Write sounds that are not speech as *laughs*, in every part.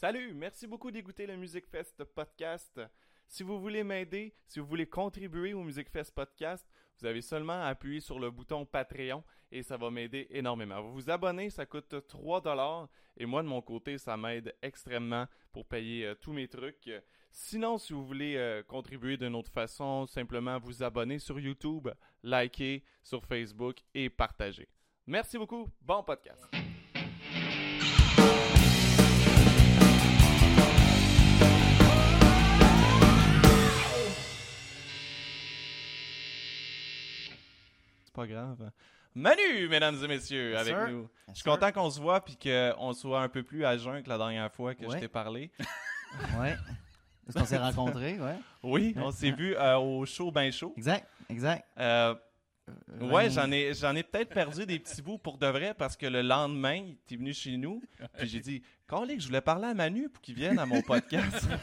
Salut, merci beaucoup d'écouter le Music Fest podcast. Si vous voulez m'aider, si vous voulez contribuer au Music Fest podcast, vous avez seulement à appuyer sur le bouton Patreon et ça va m'aider énormément. Vous vous abonnez, ça coûte 3 dollars et moi de mon côté, ça m'aide extrêmement pour payer euh, tous mes trucs. Sinon, si vous voulez euh, contribuer d'une autre façon, simplement vous abonner sur YouTube, liker sur Facebook et partager. Merci beaucoup, bon podcast. Pas grave. Manu, mesdames et messieurs, avec sir. nous. Je suis content qu'on se voit puis qu'on soit un peu plus à jeun que la dernière fois que je Ouais. t'ai parlé. *laughs* Ouais. Est-ce qu'on s'est *laughs* rencontrés? Ouais. Oui, on s'est vu euh, au show ben chaud. Exact, exact. Euh, Euh, ouais, j'en ai, j'en ai peut-être perdu des petits bouts pour de vrai parce que le lendemain, t'es venu chez nous, *laughs* puis j'ai dit, Je voulais parler à Manu pour qu'il vienne à mon podcast. *laughs*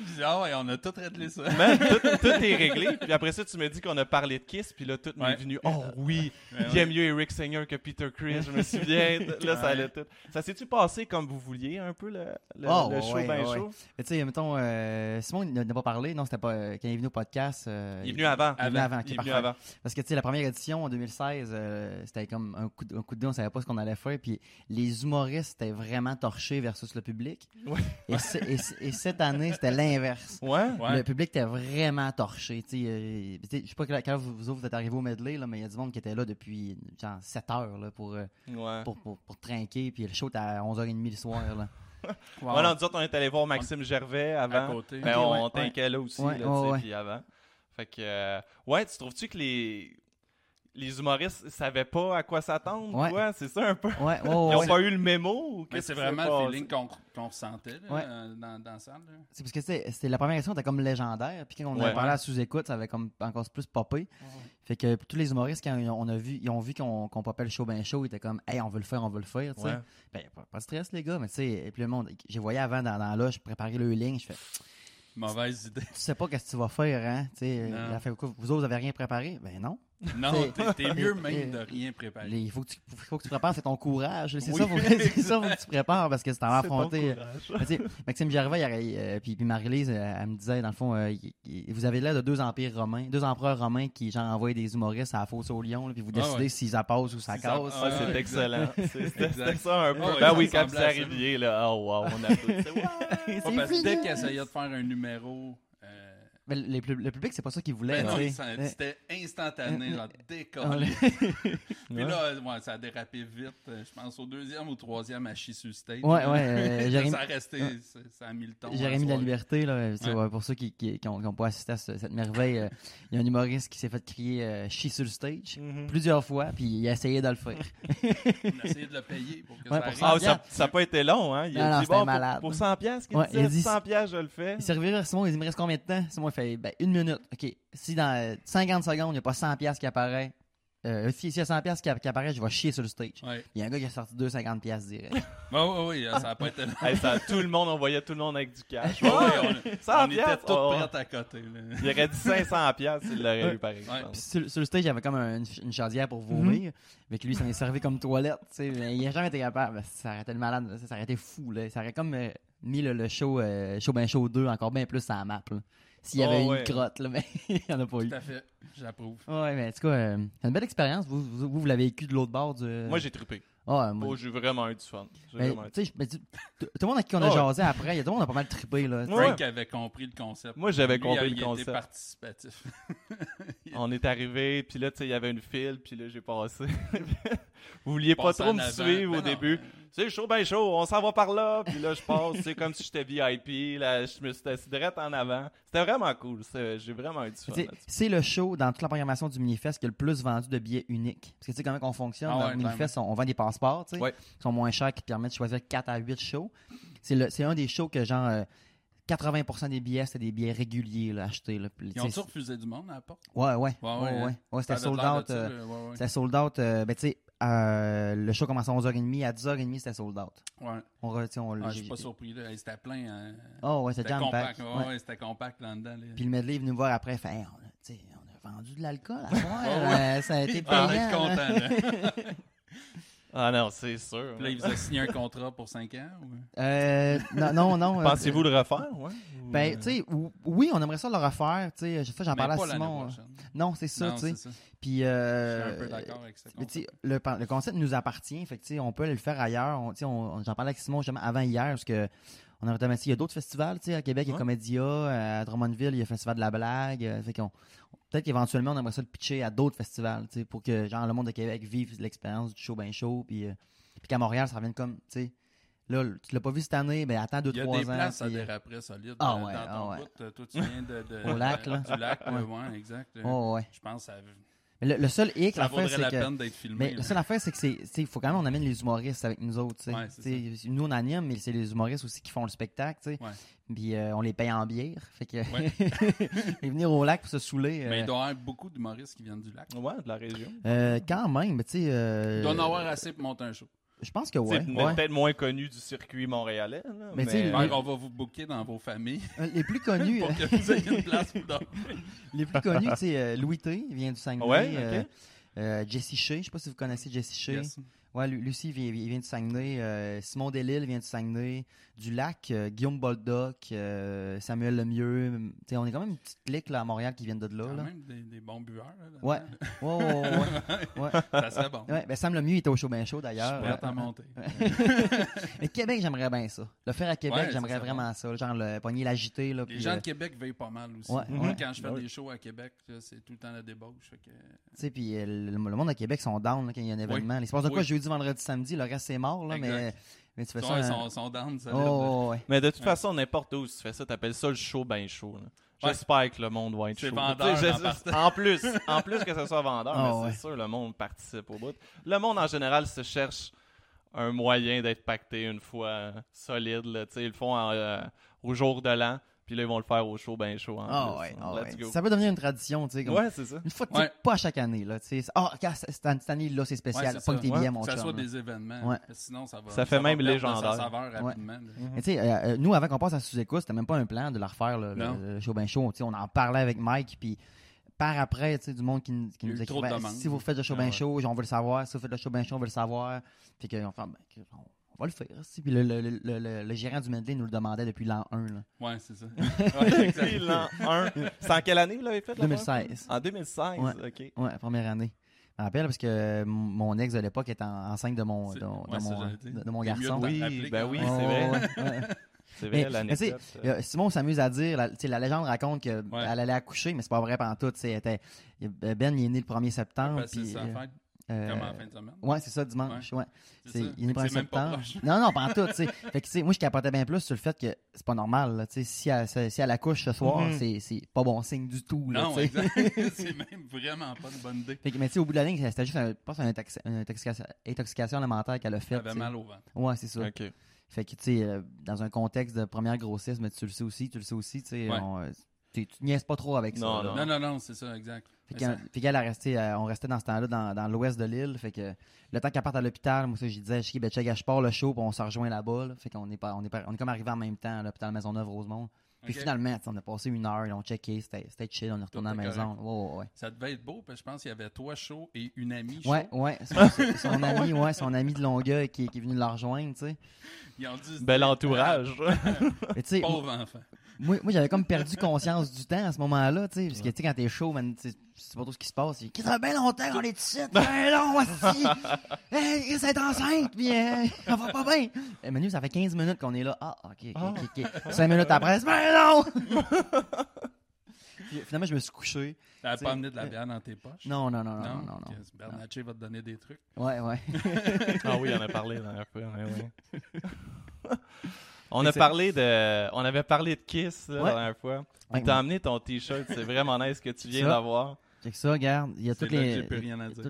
Je dis, ah ouais, on a tout réglé ça. Man, tout, tout est réglé. Puis après ça, tu me dis qu'on a parlé de Kiss, puis là, tout m'est Ouais. venu. Oh oui, Ouais, il aime ouais. mieux Eric Singer que Peter Chris, je me souviens. *laughs* Là, ça allait tout. Ça s'est-tu passé comme vous vouliez un peu le, le, Oh, le show ouais, ben ouais. chaud? Mais tu sais, mettons, euh, Simon il n'a pas parlé. Non, c'était pas. euh, quand il est venu au podcast. euh, Il est venu avant. Il est venu avant, ok, Il est venu parfait. avant. Parce que, tu sais, la première édition en 2016, euh, c'était comme un coup, de, un coup de dé, on savait pas ce qu'on allait faire. Puis les humoristes étaient vraiment torchés versus le public. Ouais. Et, ce- et ce- et cette année, c'était l'inverse. Ouais? Ouais. Le public était vraiment torché. euh, Je sais pas que- quand vous, vous autres vous êtes arrivés au medley, là, mais il y a du monde qui était là depuis genre 7 heures là, pour, euh, Ouais. pour, pour, pour trinquer. Puis le show était à 11h30 le soir. Là. *laughs* Wow. Voilà, nous autres, on est allé voir Maxime Gervais à avant. côté. Ben, Ok, on, t'inquiète là aussi, Ouais, là, puis avant. Fait que, euh, ouais, tu trouves-tu que les, les humoristes savaient pas à quoi s'attendre? Ouais. quoi? C'est ça un peu? Ouais, ouais, *laughs* Ils ouais. ont pas eu le mémo? C'est vraiment le feeling qu'on qu'on ressentait là, Ouais. euh, dans, dans la salle. C'est parce que c'était la première édition, c'était comme légendaire. Puis quand on Ouais. avait parlé à sous-écoute, ça avait comme encore plus popé. Fait que tous les humoristes, quand ils ont- on a vu, ils ont vu qu'on qu'on popait le show ben chaud, ils étaient comme, hey, on veut le faire, on veut le faire. tu sais. Ouais. Ben, pas, pas de stress, les gars. Mais tu sais, et puis le monde, j'ai voyé avant dans, dans là, je préparais le ligne, je fais, Mauvaise idée. tu sais pas qu'est-ce que tu vas faire, hein? Tu sais, Non. il a fait quoi? Vous autres, vous avez rien préparé? Ben non. Non, t'es- mieux *laughs* même de rien préparer. Il faut que tu, faut que tu prépares, c'est ton courage. C'est Oui. ça, faut, *laughs* c'est ça faut que tu prépares parce que c'est en affronter. Mais tu sais, Maxime Gervais, il euh, puis, puis Marie-Lise, euh, elle me disait, dans le fond, euh, il- il- vous avez l'air de deux empires romains, deux empereurs romains qui, genre, envoient des humoristes à la fosse au lion, là, puis vous Ah décidez ouais. si ça passe ou ça Si ça- casse. Ah, c'est Ouais. excellent. C'est- C'était ça un peu. Ah ouais, ben ça oui, quand ça. arrivé, là, oh wow, on a *laughs* tout. Ouais. Dès qu'il essayait de faire un numéro, Mais le, le- le public, c'est pas ça qu'il voulait. ben non, ça- Ouais. c'était instantané, genre On décollé. *laughs* Puis là, ouais, ça a dérapé vite. euh, Je pense au deuxième ou troisième à sur stage. Ouais, là. ouais, euh, *laughs* Jérémy- ça a resté, ça, ça a mis le ton. Jérémy de la. Liberté, là, c'est, Ouais. ouais, pour ceux qui n'ont pas assisté à ce- cette merveille, euh, il y a un humoriste qui s'est fait crier euh, chie sur le stage Mhm. plusieurs fois, puis il a essayé de le faire. *laughs* On a essayé de le payer pour que Ouais, ça pour. Ah, ça ça a pas été long, hein? Il Non, a non, dit, bon, pour- malade. pour, 100 piastres, qu'il Ouais, il dit- 100 piastres, je le fais. Il s'est reviré vers Simon, il dit, il me reste combien de temps? Simon, il fait, ben, une minute. OK. Si dans euh, 50 secondes, il n'y a pas 100 piastres qui apparaît, euh, si- s'il y a 100 piastres qui, qui apparaît, je vais chier sur le stage. Ouais. Il y a un gars qui a sorti 250 piastres direct. *laughs* Ouais, ouais, ça n'a pas été *laughs* long. Hey, ça, tout le monde, on voyait tout le monde avec du cash. Ouais, ouais, on, *laughs* 100 on était piastres, tous oh. prêts à côté. là. Il aurait dit 500 piastres s'il l'aurait eu, par Ouais. sur, sur le stage, il y avait comme un- une, une chaudière pour vomir. Avec lui, ça m'est servi comme toilette. il n'a jamais été capable. Ça aurait été le malade. Ça, ça aurait été fou. Là. Ça aurait comme euh, mis le, le show, euh, show ben show 2 encore bien plus à la map. là. S'il y avait Oh, eu ouais. une crotte, là, *laughs* mais il n'y en a pas eu. Tout à fait, j'approuve. Ouais, mais en tout cas, euh, c'est une belle expérience. Vous, vous, vous, vous l'avez vécu de l'autre bord du. Moi, j'ai trippé. Ah, moi- Oh, j'ai vraiment eu du fun. J'ai mais, vraiment eu du mais tu- tout le monde à qui on a ouais. jasé après, il y a tout le monde a pas mal trippé. Là, Ouais. Frank avait compris le concept. Moi, j'avais Lui, compris il le était concept. participatif. *laughs* On est arrivé, puis là, tu sais, il y avait une file, puis là, j'ai passé. *laughs* Vous vouliez pas trop me avant. suivre Ben au non. début. C'est chaud, ben chaud, on s'en va par là, puis là, je passe, c'est comme si j'étais VIP, là, je me suis assis direct en avant. C'était vraiment cool, c'est- j'ai vraiment eu du fun. C'est le show dans toute la programmation du Minifest qui a le plus vendu de billets uniques. Parce que tu sais comment on fonctionne. Ah dans ouais, le Minifest, on, on vend des passeports, tu sais, Ouais. qui sont moins chers, qui te permettent de choisir 4 à 8 shows. C'est le- c'est un des shows que genre euh, 80% des billets, c'était des billets réguliers là, achetés. Là. Ils ont-tu refusé du monde à la porte? Ouais, ouais. Ouais, ouais, ouais, ouais. Ouais, c'était sold out. euh, ouais, ouais. C'était sold out. euh, ben, tu sais, euh, le show commençait à 11h30. À 10h30, c'était sold out. Ouais. On, re- tu sais, on, Ah, je suis pas surpris. Là. C'était plein. hein. Oh, ouais, c'était compact. Ouais, ouais, c'était compact là-dedans. là. Puis le medley est venu me voir après. Fait, Hey, on, a, on a vendu de l'alcool à *laughs* soir. Ouais, ouais. euh, ça a été Ah, payant. là. content. là. *laughs* *laughs* Ah non, c'est sûr. Puis là, il vous a signé un contrat pour 5 ans? Ou... Euh, non, non, non. *laughs* euh, Pensez-vous le refaire, ouais? Ou, Ben, euh, tu sais, ou- oui, on aimerait ça le refaire. Tu sais, j'en parlais à Simon. euh, prochaine. Non, c'est ça, tu sais. Puis, Je euh, suis un peu d'accord avec ça. mais tu sais, le, le concept nous appartient. Fait que, tu sais, on peut aller le faire ailleurs. On, tu sais, on- on- J'en parlais avec Simon justement avant hier parce que on a notamment il y a d'autres festivals. tu sais, À Québec, il y a. Comédia. À Drummondville, il y a le Festival de la blague. euh, Fait qu'on peut-être qu'éventuellement, on aimerait ça le pitcher à d'autres festivals tu sais, pour que genre le monde de Québec vive l'expérience du show bien chaud. Puis, euh, puis qu'à Montréal, ça revienne comme. tu sais, Là, tu l'as pas vu cette année, ben attends Il y a 2-3 des ans. places à euh, déraper solides. Ah euh, ouais, dans ah ouais. bout, euh, toi, tu viens de, de- *laughs* Au lac, là. Du lac, Ouais. ouais, exact. oh, ouais. Je pense que ça, Mais le, le seul hic, vaudrait c'est la que. peine d'être filmé. Mais là. la seule affaire, c'est que c'est, il faut quand même on amène les humoristes avec nous autres. Ouais, nous, on anime, mais c'est les humoristes aussi qui font le spectacle. tu sais. Ouais. Puis euh, on les paye en bière. Fait que Ouais. *laughs* et venir au lac pour se saouler. Mais euh, il doit y avoir beaucoup d'humoristes qui viennent du lac. Ouais, de la région. euh, quand même, mais tu sais. euh, Il doit en avoir assez pour monter un show. Je pense que C'est ouais. peut- ouais. peut-être moins connu du circuit montréalais. Là, Mais mais tu sais, Fait Oui. qu'on va vous booker dans vos familles Euh, Les plus *laughs* connus, pour euh, que vous ayez une place pour dormir. *laughs* les plus connus, c'est euh, Louis T, il vient du Saguenay. Ouais, euh, euh, Jesse Shea, je sais pas si vous connaissez Jesse Shea. Yes. Ouais, Lu- Lucie vient, il vient du Saguenay. euh, Simon Delille vient du Saguenay. Du lac, euh, Guillaume Boldoc, euh, Samuel Lemieux. Tu sais, on est quand même une petite clique là, à Montréal qui viennent de là. Quand là. même des, des bons buveurs. là, là-dedans. Ouais. Ouais, *laughs* ouais. Ça serait bon. Ouais, ben Sam Lemieux était au show bien chaud Je suis d'ailleurs. prêt à monter. *laughs* Mais Québec, j'aimerais bien ça. Le faire à Québec, j'aimerais vraiment ça. Genre le pogner l'agité. Là, Les gens euh, de Québec veillent pas mal aussi. Ouais. Moi, quand je fais Ouais. des shows à Québec, c'est tout le temps la débauche. tu sais, puis le, monde à Québec sont down là, quand il y a un événement. Il se passe de quoi jeudi, vendredi, samedi, le reste c'est mort. Là, mais. Mais tu fais ça. sont, un- ils sont, sont down, solide. Oh, ouais. Mais de toute Ouais. façon, n'importe où tu fais ça, t'appelles ça le show ben chaud. Ouais. J'espère que le monde va être chaud. vendeur en en plus, *laughs* en plus que ce soit vendeur, Ah, mais ouais. c'est sûr, le monde participe au bout. Le monde en général se cherche un moyen d'être pacté une fois solide. Là. Tu sais, Ils le font en, euh, au jour de l'an, puis là ils vont le faire au show ben chaud. en Ah plus. ouais, ah Let's ouais. go. Ça peut devenir une tradition, tu sais. comme- Ouais, c'est ça. Une fois, Ouais. pas à chaque année, là. tu sais. Ah, cette, cette année-là, c'est Ouais, spécial. c'est pas ça. que tes Ouais. billets, mon Que ça soit là. des événements. Ouais. Sinon, ça va. Ça fait même légendaire. sa saveur rapidement. là. Mais tu sais, euh, euh, nous, avant qu'on passe à sous-écoute, c'était même pas un plan de la refaire, là, le, show ben show. Tu sais, on en parlait avec Mike, puis par après, tu sais, du monde qui, nous- qui nous écrivait si vous faites le show ben ouais. show, on veut le savoir. Si vous faites le show ben show, on veut le savoir. Puis qu'on fait, ben, on, va le faire. Puis le, le, le, le- le gérant du Medley nous le demandait depuis l'an 1, là. Ouais, c'est ça. *laughs* Ouais, exact. Puis l'an 1. C'est en quelle année vous l'avez fait? la 2016. première? En 2016, Ouais. ok. Ouais, première année. Je me rappelle parce que mon ex de l'époque était en- enceinte de mon, de, de ouais, ça, mon, de- de mon garçon. de Oui, ben quand oui, *laughs* c'est vrai. Ouais. C'est vrai, l'anecdote. Euh, Simon s'amuse à dire, la, tu sais, la légende raconte qu'elle Ouais. allait accoucher, mais c'est pas vrai pendant tout. elle était- Ben, il est né le 1er septembre. Ben, c'est puis, sa euh, fête, euh, comme en fin de semaine. Ouais, c'est ça, dimanche. Ouais. C'est C'est- ça. il est né le Fait 1er que c'est même pas septembre. proche. Non, non, pas en tout. tu sais. *laughs* Fait que, tu sais, moi, je capotais bien plus sur le fait que c'est pas normal. là, tu sais, si, elle, si elle accouche ce soir, Mhm. c'est- c'est pas bon signe du tout. Là, Non, *laughs* *laughs* c'est même vraiment pas une bonne idée. Fait que, mais tu sais, au bout de la ligne, c'était juste un, pas une, intox- une intoxication, intoxication alimentaire qu'elle a Elle faite. avait tu sais. mal au ventre. Ouais, c'est ça. Fait que, tu sais, euh, dans un contexte de première grossesse, mais tu le sais aussi, tu le sais aussi, tu sais, Ouais. Tu tu niaises pas trop avec Non, ça. là. non. Non, non, c'est ça, exact. Fait qu'elle a resté, euh, on restait dans ce temps-là dans, dans l'ouest de l'île. Fait que le temps qu'elle parte à l'hôpital, moi, ça, j'ai disais, je ben, check, je pars le show, puis on s'en rejoint là-bas. là. Fait qu'on est, pas, on est, pas- on est comme arrivé en même temps à l'hôpital Maisonneuve-Rosemont. Puis Ok. finalement, tu sais, on a passé une heure, on checké, c'était c'était chill, on est retourné à la maison. Ouais, ouais, ouais. Ça devait être beau, parce que je pense qu'il y avait toi chaud et une amie chaud. Ouais, ouais. Son, *laughs* son ami, ouais, son ami de Longueuil qui, qui est venu la rejoindre, tu sais. Ils ont se Bel entourage. *laughs* Pauvre enfant. Moi, moi j'avais comme perdu *laughs* conscience du temps à ce moment-là, tu sais, parce que tu sais, quand t'es chaud, man, tu sais, pas trop ce qui se passe. Il ça fait bien longtemps qu'on est ici, *laughs* bien long, aussi. hey, ça est enceinte, puis euh, *laughs* ça va pas bien. Eh, Manu, ça fait 15 minutes qu'on est là. Ah, ok, ok, ok. ok. 5 minutes après, c'est bien long. Puis, finalement, je me suis couché. T'avais pas amené de la euh, bière dans tes poches? Non, non, non, non, non, non. non. Ok, Bernatchez va te donner des trucs. Ouais, ouais. Ah oui, on a parlé la dernière fois. ouais, ouais. On a c'est- parlé de, on avait parlé de Kiss là, Ouais. la dernière fois. Ouais, T'as amené ton t-shirt, c'est vraiment nice que tu viens d'avoir. Check ça, regarde. Il y a C'est tous là que les,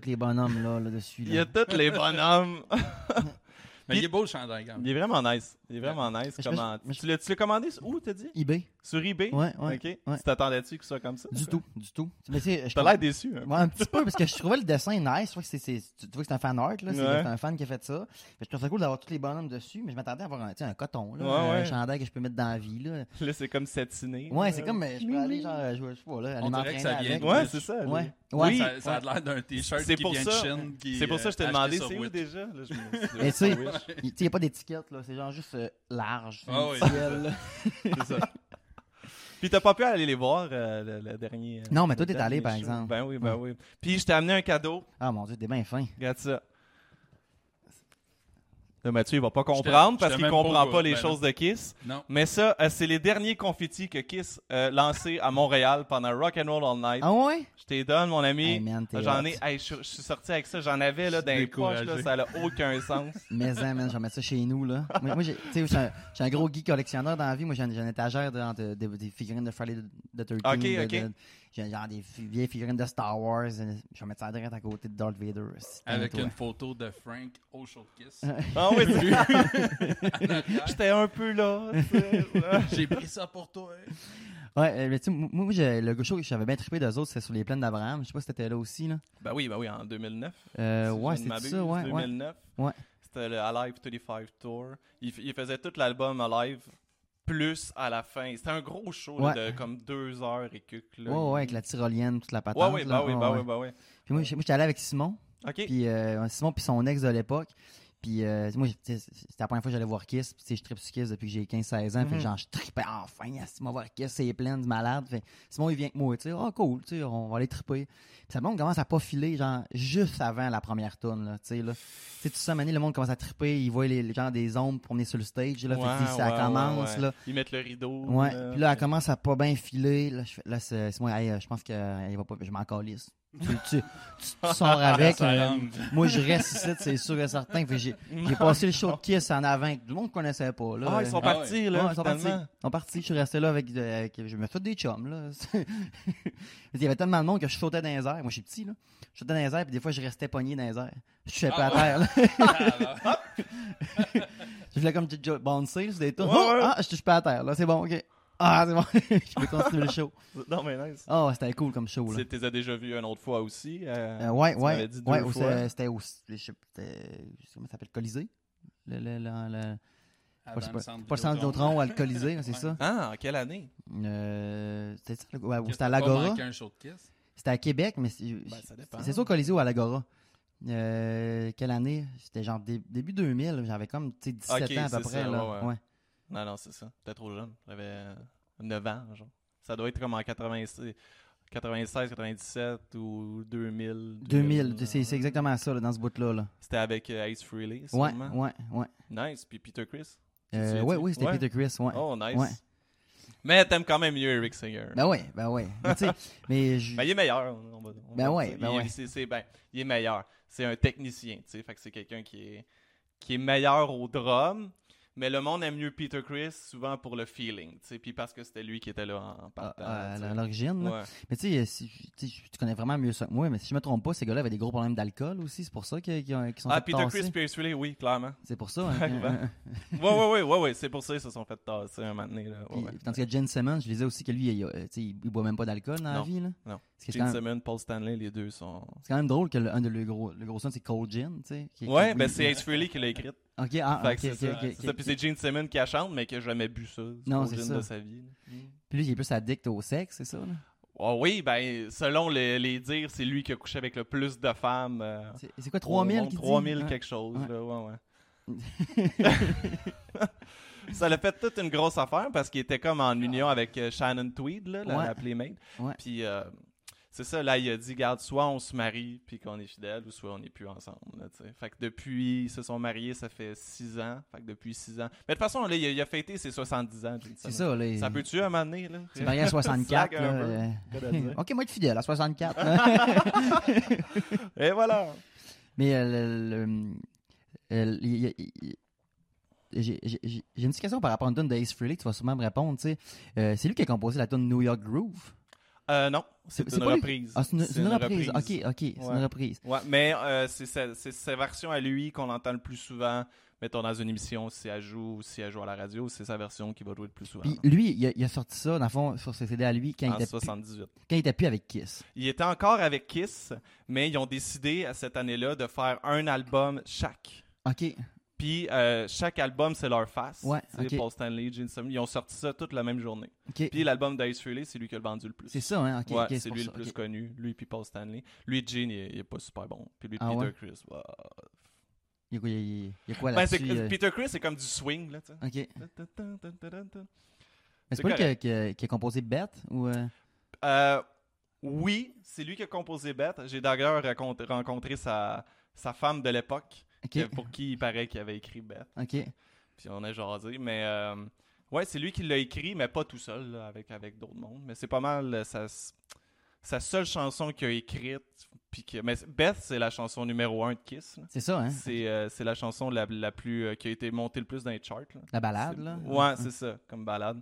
tous les bonhommes là, là-dessus. Il y a Là. tous les bonhommes. *laughs* Mais il est beau le chandail, quand même. Il est vraiment nice. Il est vraiment nice. Comment... je- tu l'as commandé où, t'as dit? eBay. Sur eBay? Ouais, ouais. Ok. ouais. Tu t'attendais-tu que ça soit comme ça? Du tout, du tout. Mais je T'as l'air déçu. hein? Ouais, un petit peu, parce que je trouvais le dessin nice. Je vois que c'est, c'est- tu vois que c'est un fan art, là. C'est, Ouais. c'est un fan qui a fait ça. Je trouve ça cool d'avoir tous les bonhommes dessus, mais je m'attendais à avoir un, tu sais, un coton, là. Ouais, un ouais. chandail que je peux mettre dans la vie, là. Là, c'est comme satiné. Ouais, c'est comme, euh, je peux aller, genre, je, je sais pas, là, aller On dirait m'entraîner que ça vient avec. de- Ouais, c'est ça. Ouais. Oui, Ça, ça a l'air d'un t-shirt C'est qui pour vient ça. de Chine. qui, C'est pour ça que je t'ai euh, demandé c'est où déjà? *laughs* Mais tu sais, il tu sais, y a pas d'étiquette, là. C'est genre juste euh, large. c'est Ah. *laughs* C'est ça. Puis t'as pas pu aller les voir euh, le, le dernier. euh, Non, mais toi, t'es allé, par show. exemple. Ben oui, ben oui. Puis je t'ai amené un cadeau. Ah, mon Dieu, t'es bien fin. Regarde ça. Là, Mathieu, il va pas comprendre parce qu'il pas comprend pas les Ben choses de Kiss. Non. Mais ça, euh, c'est les derniers confettis que Kiss a lancés à Montréal pendant Rock and Roll All Night. Ah ouais? Je t'ai donne, mon ami. Hey, J'en ai, hey, je, je suis sorti avec ça, j'en avais là les poches, là, ça n'a aucun sens. *laughs* Mais hein, man, je vais mettre ça chez nous, là. moi, moi, j'ai, tu sais, je suis un- gros geek collectionneur dans la vie. Moi, j'ai une, j'ai une étagère de, de- de- des figurines de Friday the 13. Ok, de- ok. J'ai genre des vieilles figurines de Star Wars. euh, Je vais mettre ça direct à côté de Darth Vader. Avec toi. une photo de Frank au showcase. Ah oui, *laughs* j'étais un peu là. tu sais, là. J'ai pris ça pour toi. Ouais, euh, mais tu sais, moi, le show que j'avais bien trippé d'eux autres, c'est sur les plaines d'Abraham. Je sais pas si t'étais là aussi, là. Ben oui, ben oui, en 2009. Euh, si je ouais, m'abuse, ça, ouais, ouais. 2009. Ouais. C'était le Alive 35 Tour. Il, il faisait tout l'album Alive, plus à la fin. C'était un gros show là, Ouais. de comme deux heures et quelques. là. Ouais, ouais, avec la tyrolienne, toute la Ouais, patente. ouais, là. bah oui, Ouais, bah ouais. oui, bah oui. Puis moi, j'étais allé avec Simon. OK. Puis euh, Simon puis son ex de l'époque. Puis euh, moi, c'était la première fois que j'allais voir Kiss. Puis je tripe sur Kiss depuis que j'ai 15-16 ans. Fait Mhm. que genre, je tripais enfin à Simon voir Kiss. C'est plein de malades. Fait Simon, il vient avec moi. Tu sais, oh cool, tu sais, on va aller triper. Puis ça le monde commence à pas filer, genre, juste avant la première tune, là. Tu sais, là. Tu sais, tout ça, mané, le monde commence à triper. Il voit les, les gens des ombres promener sur le stage, là. fait que, Ouais, ça ouais, commence, là. Ils mettent le rideau. Ouais. là, Puis là, elle puis- commence à pas bien filer. Là, je là c'est moi, hey, euh, je pense va pas. Je m'en calisse. Tu, tu, tu- tu sors *laughs* avec. Euh, moi, je reste ici, c'est sûr et certain. Fait que j'ai j'ai *laughs* passé le show de Kiss en avant. que Tout le monde ne connaissait pas. Là. Ah, ils sont Ah partis, ouais, là, ils sont partis. finalement. Ils sont partis. Je suis resté là avec. euh, avec- je me fais des chums. Là. *laughs* Il y avait tellement de monde que je sautais dans les airs. Moi, je suis petit. Là. Je sautais dans les airs, puis des fois, je restais pogné dans les airs. Je suis pas Ah à terre. là. Ah. Je voulais comme bouncer sur des tours. Ouais, ouais. Ah, je touche pas à terre. Là, c'est bon, ok. Ah, c'est bon. *laughs* je peux continuer le show. Non, mais nice. Ah, ouais, c'était cool comme show. Là. Tu les as déjà vus une autre fois aussi. euh, Euh, ouais, tu ouais. dit deux ouais, fois. c'était- c'était au. Comment ça s'appelle Colisée? Le, le, le, le- pas, Adam pas, le centre Vidéotron. Le Colisée, c'est *laughs* Ouais. ça. Ah, en quelle année? Euh, c'était ça, le- ouais, ou c'était à l'Agora. C'était à Québec, mais c'est Ben, au Colisée ou à l'Agora. Euh, quelle année? C'était genre dé- début 2000. J'avais comme tu sais, 17 Ok, ans à peu près. ça, là. Ouais. Non, non, c'est ça. T'es trop jeune. J'avais euh, 9 ans, genre. Ça doit être comme en 96, 96 97 ou 2000. 2000, c'est c'est exactement ça, là, dans ce bout-là. Là. C'était avec euh, Ace Frehley, Ouais, ouais, ouais. Nice. Puis Peter Chris. Euh, ouais, oui, c'était Ouais. Peter Chris. Ouais. Oh, nice. Ouais. Mais t'aimes quand même mieux Eric Singer. Ben ouais, ben ouais. Mais *laughs* mais je- Ben, il est meilleur. on va- on Ben dire. ben c'est- c'est- ben, il est meilleur. C'est un technicien, tu sais. Fait que c'est quelqu'un qui est, qui est meilleur au drum. Mais le monde aime mieux Peter Chris souvent pour le feeling, tu sais. Puis parce que c'était lui qui était là en à, partant. à- l'origine. Ouais. Mais tu sais, si- tu connais vraiment mieux ça que moi, mais si je me trompe pas, ces gars-là avaient des gros problèmes d'alcool aussi. C'est pour ça qu'ils qu'ils sont Ah, fait Peter tasser. Chris, Pierce Frehley, oui, clairement. C'est pour ça. hein. *laughs* Ouais, ouais, ouais, ouais, ouais. C'est pour ça qu'ils se sont fait tasser un moment donné, là. Ouais, Puis. Tandis que Jen Simmons, je disais aussi que lui, il, euh, il, il boit même pas d'alcool dans la vie. Là. non. Gene même- Simmons, Paul Stanley, les deux sont. c'est quand même drôle que le, un de le gros, le gros son, c'est Cold Gin. tu sais, Ouais, ben c'est. Ace Frehley qui l'a écrit. Ok, ah, Fait ok, c'est ça. ok, C'est ok, ça. Puis c'est Gene Simmons qui la chante, mais qui a jamais bu ça. Non, au c'est gin ça. de sa vie. là. Puis lui, il est plus addict au sexe, c'est ça? là? Oh oui, ben, selon les, les dires, c'est lui qui a couché avec le plus de femmes. euh, C'est c'est quoi, au 3000 monde? qui dit? 3000 Ah. quelque chose, Ouais. là, ouais, ouais. *laughs* *laughs* Ça l'a fait toute une grosse affaire parce qu'il était comme en union avec euh, Shannon Tweed, là, la, Ouais. la Playmate. Ouais. Puis, euh, c'est ça, là, il a dit, garde, soit on se marie puis qu'on est fidèle, ou soit on n'est plus ensemble, là. Fait que depuis, ils se sont mariés, ça fait 6 ans. Fait que depuis 6 ans. Mais de toute façon, là, il a, il a fêté ses 70 ans, C'est ça, là. Ça peut-tu un moment donné, là? C'est marié à 64. Slack *laughs* un là, peu, euh, *laughs* ok, moi, être fidèle à 64. là. *laughs* Et voilà! Mais euh, euh, j'ai une petite question par rapport à une tune d'Ace Frehley tu vas sûrement me répondre. tu sais. Euh, c'est lui qui a composé la tune New York Groove. Euh, non, c'est c'est une reprise. Ah, c'est une, reprise. Ok, ok, c'est une reprise. Ouais, mais euh, c'est sa, version à lui qu'on entend le plus souvent, mettons, dans une émission, si elle joue ou si elle joue à la radio, c'est sa version qui va jouer le plus souvent. Puis lui, il a, il a sorti ça, dans le fond, sur ses CD à lui, quand, il était, plus, 78. quand il était plus avec Kiss. Il était encore avec Kiss, mais ils ont décidé à cette année-là de faire un album chaque. OK. Puis euh, chaque album, c'est leur face. Ouais. Paul Stanley, Gene Simmons, ils ont sorti ça toute la même journée. OK. Puis l'album d'Ace Frehley, c'est lui qui a le vendu le plus. C'est ça, hein? OK. ouais, c'est lui ça, le plus connu. Lui puis Paul Stanley. Lui, Gene, il, il est pas super bon. Puis lui, Ah Peter ouais? Chris. ouais. Il y a quoi, il y a- Ben, là-dessus? euh? Peter Chris, c'est comme du swing, là, tu sais. OK. Mais C'est pas lui qui a, qui composé Beth? Ou, euh, Euh, oui, c'est lui qui a composé Beth. J'ai d'ailleurs rencontré sa, sa femme de l'époque, Pour qui il paraît qu'il avait écrit Beth. OK. Puis on a jasé. Mais euh, ouais, c'est lui qui l'a écrit, mais pas tout seul, là, avec, avec d'autres mondes. Mais c'est pas mal euh, sa, sa seule chanson qu'il a écrite. Puis que, mais Beth, c'est la chanson numéro un de Kiss. C'est ça, hein? C'est euh, la chanson la, la plus euh, qui a été montée le plus dans les charts. là. La balade, là? Ouais, c'est ça, comme balade.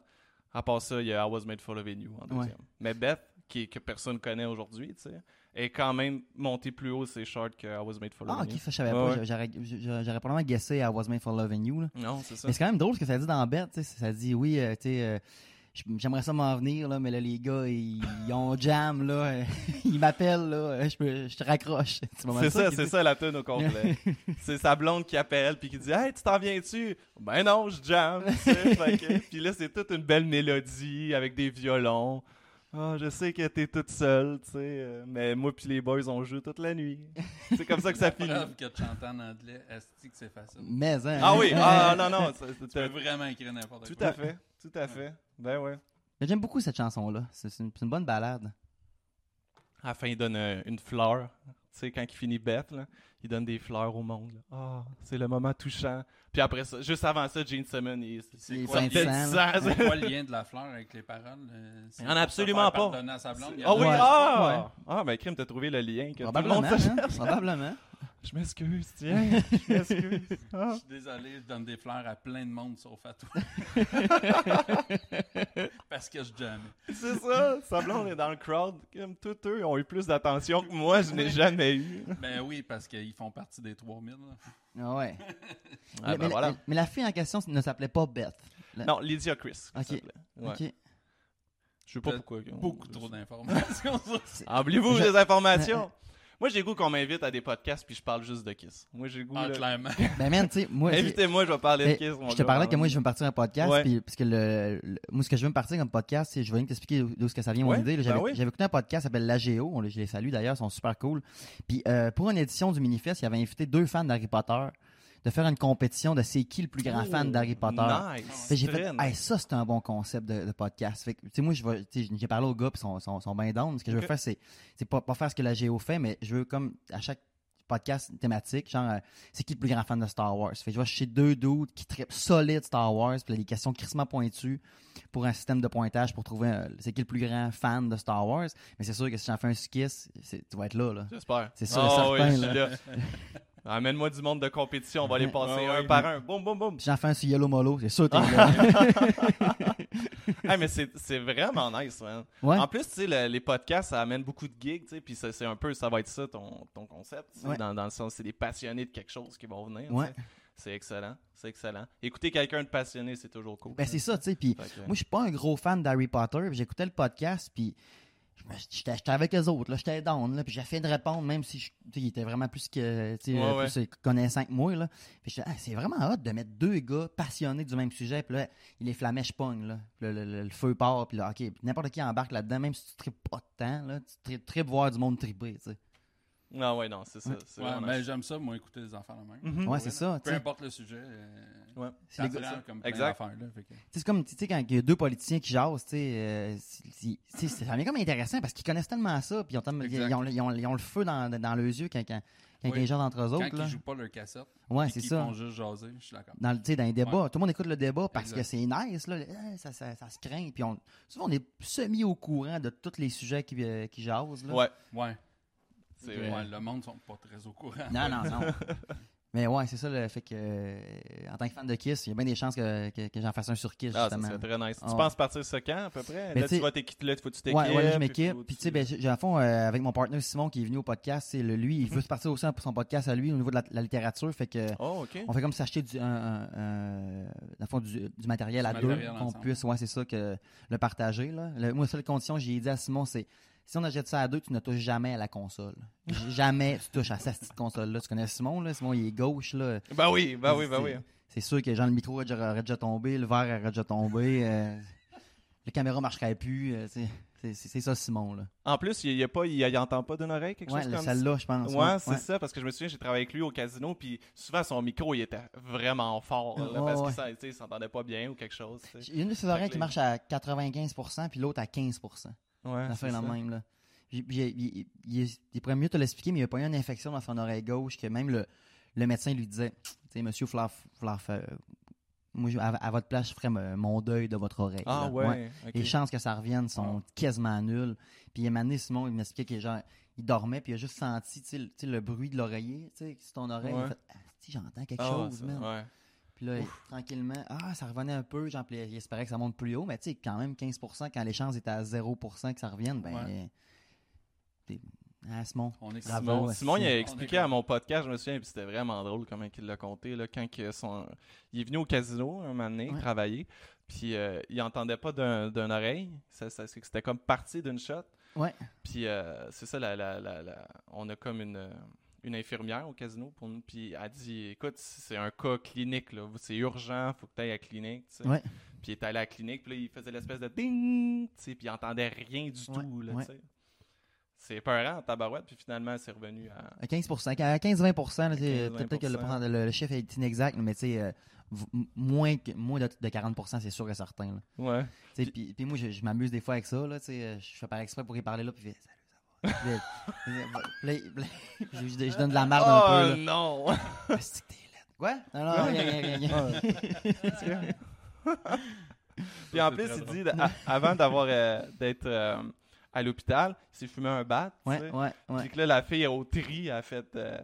À part ça, il y a I Was Made for Loving You en Ouais. deuxième. Mais Beth, qui, que personne connaît aujourd'hui, tu sais, est quand même montée plus haut ses charts que I Was Made for Ah, Loving ok, ça, je savais Ouais, pas. J'aurais probablement guessé I Was Made for Loving You. Là. You. Non, c'est ça. Mais c'est quand même drôle ce que ça dit dans Bête. tu sais, Ça dit, oui, euh, tu sais, euh, j'aimerais ça m'en venir, là, mais là, les gars, ils, ils ont jam, là. *laughs* ils m'appellent, là. Je, peux- je te raccroche. *laughs* C'est ça, c'est ça la tune au complet. *laughs* c'est sa blonde qui appelle puis qui dit Hey, tu t'en viens-tu? Ben non, je jam. tu sais, Puis là, c'est toute une belle mélodie avec des violons. Ah, je sais que t'es toute seule, tu sais, euh, mais moi puis les boys on joue toute la nuit. *laughs* c'est comme ça que ça finit. Que tu chantes en anglais, est-ce que c'est facile? Mais, hein. Ah oui, ah non non, ça- Tu peux vraiment écrire n'importe tout quoi. à fait, tout à fait. Ben ouais. Mais J'aime beaucoup cette chanson-là. C'est c'est une, bonne balade. À la fin, il donne euh, une fleur. Tu sais, quand il finit bête, là, il donne des fleurs au monde. Ah, c'est le moment touchant. Puis après ça, juste avant ça, Gene Simmons, il, C'est quoi, quoi le lien de la fleur avec les paroles? euh, pour se absolument pas. Ah oui, Ouais. ah! Ah, ben, Crime, t'as trouvé le lien que tout le monde se- hein? Probablement. Je m'excuse, tiens. Je m'excuse. Ah. *laughs* Je suis désolé, je donne des fleurs à plein de monde sauf à toi. *laughs* Parce que je jamme. C'est ça, sa blonde est dans le crowd. Comme tous eux ont eu plus d'attention que moi, je n'ai jamais eu. Ben oui, parce qu'ils font partie des 3000. là. Ah ouais. *laughs* Ah, mais, ben mais- voilà. mais- mais la fille en question ne s'appelait pas Beth. La- Non, Lydia Chris. Ok. Ouais. Ok. Je sais pas pourquoi. Beaucoup trop d'informations. Je- des informations. Moi, j'ai le goût qu'on m'invite à des podcasts puis je parle juste de Kiss. Moi, j'ai le goût. Ah, là- clairement. *laughs* Ben, man, tu sais, moi. Invitez-moi, je vais parler de Kiss. mon je te gars. parlais que moi, je veux me partir un podcast, Ouais. puis, parce que le, le- moi, ce que je veux me partir comme podcast, c'est, je vais t'expliquer d'où que ça vient, Ouais, mon idée. ben J'avais, oui. écouté un podcast qui s'appelle l'AGO, on, les- je les salue d'ailleurs, ils sont super cool. Puis, euh, pour une édition du Minifest, il avait invité deux fans d'Harry Potter de faire une compétition de c'est qui le plus grand fan d'Harry Potter. Oh, Nice. Fait j'ai fait. Hey, ça, c'est un bon concept de, de podcast. Fait que, tu sais, moi, je vais, j'ai parlé aux gars, puis ils sont, sont, sont bien down. Ce que je veux faire, c'est, c'est pas, pas faire ce que la Géo fait, mais je veux, comme, à chaque podcast thématique, genre, euh, c'est qui le plus grand fan de Star Wars? Fait que je vais chez deux dudes qui trippent solide Star Wars, puis des questions crissement pointues pour un système de pointage pour trouver euh, c'est qui le plus grand fan de Star Wars. Mais c'est sûr que si j'en fais un skis, c'est- tu vas être là, là. J'espère. C'est sûr, Ah certain, oui, là. là. *laughs* Amène-moi du monde de compétition, on va les passer un par un. Boum, boum, boum. J'en fais un sur Yellow Molo, c'est sûr que t'es *laughs* là. Mais c'est c'est vraiment nice, man. Ouais. En plus, tu sais, le- les podcasts, ça amène beaucoup de gigs, tu sais, puis ça- c'est un peu, ça va être ça ton, ton concept, dans, dans le sens, c'est des passionnés de quelque chose qui vont venir. C'est excellent, c'est excellent. Écouter quelqu'un de passionné, c'est toujours cool. Ben, c'est ça, tu sais. Puis, Moi, je suis pas un gros fan d'Harry Potter. J'écoutais le podcast, puis j'étais avec eux autres, là, j'étais down, là, puis j'ai fait de répondre, même si je, il était vraiment plus que, tu Ouais, euh, ouais. plus euh, connaissant que moi, là. Puis ah, c'est vraiment hot de mettre deux gars passionnés du même sujet, puis là, il les flamèche pogne, là. Puis là, le, le- le feu part, puis là, ok, n'importe qui embarque là-dedans, même si tu tripes pas de temps, là, tu tripes, tripes voir du monde triper, tu sais. Ah ouais, non, c'est ça. Ouais, mais j'aime ça, moi, écouter les enfants la même. Mhm. Ouais, c'est ça, Peu importe le sujet. euh, Ouais. C'est comme Exact. que- c'est comme, tu sais, quand il y a deux politiciens qui jasent, tu sais, euh, ça devient comme intéressant parce qu'ils connaissent tellement ça, puis ils ont, tellement- ils ont, ils ont- ils ont le feu dans, dans leurs yeux quand, quand, quand Oui. ils jasent entre eux Quand autres, là. ils jouent pas leur cassette, Ouais, c'est ça. font juste jaser, je suis d'accord. Dans, le- tu sais, dans les débats, Ouais. tout le monde écoute le débat parce Exact. que c'est nice, là, ça, ça, ça se craint. Puis on, souvent, on est semi au courant de tous les sujets qui, euh, qui jasent. Là. Ouais, Ouais. C'est Ouais, vrai. le monde sont pas très au courant. Non, non, non. *laughs* Mais ouais, c'est ça le fait que, euh, en tant que fan de Kiss, il y a bien des chances que, que, que j'en fasse un sur Kiss, Ah, ça justement. serait très nice. Tu penses partir ce quand, à peu près? Mais là, tu tu vas t'équiper, là, faut que tu t'équipes. Ouais, ouais, je m'équipe. Puis, tu sais, ben, j'ai, à fond, euh, avec mon partenaire Simon qui est venu au podcast, c'est le, lui, il veut se partir aussi pour son podcast à lui au niveau de la, la littérature. Fait que, Oh, on fait comme s'acheter du, un, un- un- dans le fond, du, du matériel Du à deux, qu'on puisse, ouais, c'est ça, que le partager. Là. Le- moi, la seule condition, j'ai dit à Simon, c'est si on achète ça à deux, tu ne touches jamais à la console. jamais tu touches à cette petite console-là. Tu connais Simon, là? Simon, il est gauche, là. Ben oui, ben oui, ben oui. C'est sûr que genre le micro aurait déjà, tombé, le verre aurait déjà tombé, euh, la caméra marcherait plus. euh, c'est- ça, Simon. Là. En plus, il, a pas, il, il entend pas d'une oreille, quelque Ouais, chose comme ça. celle-là, je pense. Ouais, c'est ouais. ça, parce que je me souviens, j'ai travaillé avec lui au casino, puis souvent son micro, il était vraiment fort, là, parce qu'il il s'entendait pas bien ou quelque chose. tu sais. Il y a une de ses oreilles qui marche à 95%, puis l'autre à 15%. Ouais, c'est fait la même. Là. Il, il- il- il pourrait mieux te l'expliquer, mais il a pas eu une infection dans son oreille gauche que même le, le médecin lui disait Tu sais, monsieur moi, je- à, à votre place, je ferais me- mon deuil de votre oreille. Ah ouais. Les chances que ça revienne sont quasiment nulles. Puis il m'a donné, Simon, il m'expliquait que genre, il dormait, puis il a juste senti le- bruit de l'oreiller, tu sais, sur ton oreille. Il a fait, ah, j'entends quelque Ah, chose, man. Puis là, tranquillement, ah, ça revenait un peu. Il espérait que ça monte plus haut, mais tu sais, quand même 15%, quand les chances étaient à 0% que ça revienne, ben. Ouais. t'es- Ah, Simon? On est Simon, Simon, il a expliqué à mon podcast, je me souviens, puis c'était vraiment drôle comment il l'a compté, là, quand que son... il est venu au casino un moment donné, Ouais. travailler, puis euh, il entendait pas d'un d'une oreille, ça, ça- c'était comme parti d'une shot, Ouais. puis euh, c'est ça, la, la- la- la- on a comme une, euh, une infirmière au casino, pour nous, puis elle dit, écoute, c'est un cas clinique, là, c'est urgent, faut que tu ailles à la clinique, tu sais. Ouais. Puis il était allé à la clinique, puis là, il faisait l'espèce de ding, puis il entendait rien du Ouais, tout, là, ouais. C'est peurant tabarouette, puis finalement, c'est revenu à... À 15%. À 15-20%, là, tu sais, 15-20%. peut-être que le, pourcent- le- le chiffre est inexact, mais tu sais, euh, moins, que- moins de, de 40%, c'est sûr et certain. là. Ouais. Puis puis moi, je, je m'amuse des fois avec ça. Là, euh, je fais par exprès pour y parler là. Puis je, je- je donne de la merde un peu. Là. Oh non! C'est que t'es laide. Quoi? Non, non, rien, rien, rien, rien. *laughs* Puis en plus, il drôle. dit, avant d'avoir euh, d'être euh, à l'hôpital, il s'est fumé un bat. tu Ouais, sais. ouais, ouais. Puis que là, la fille au tri a fait euh,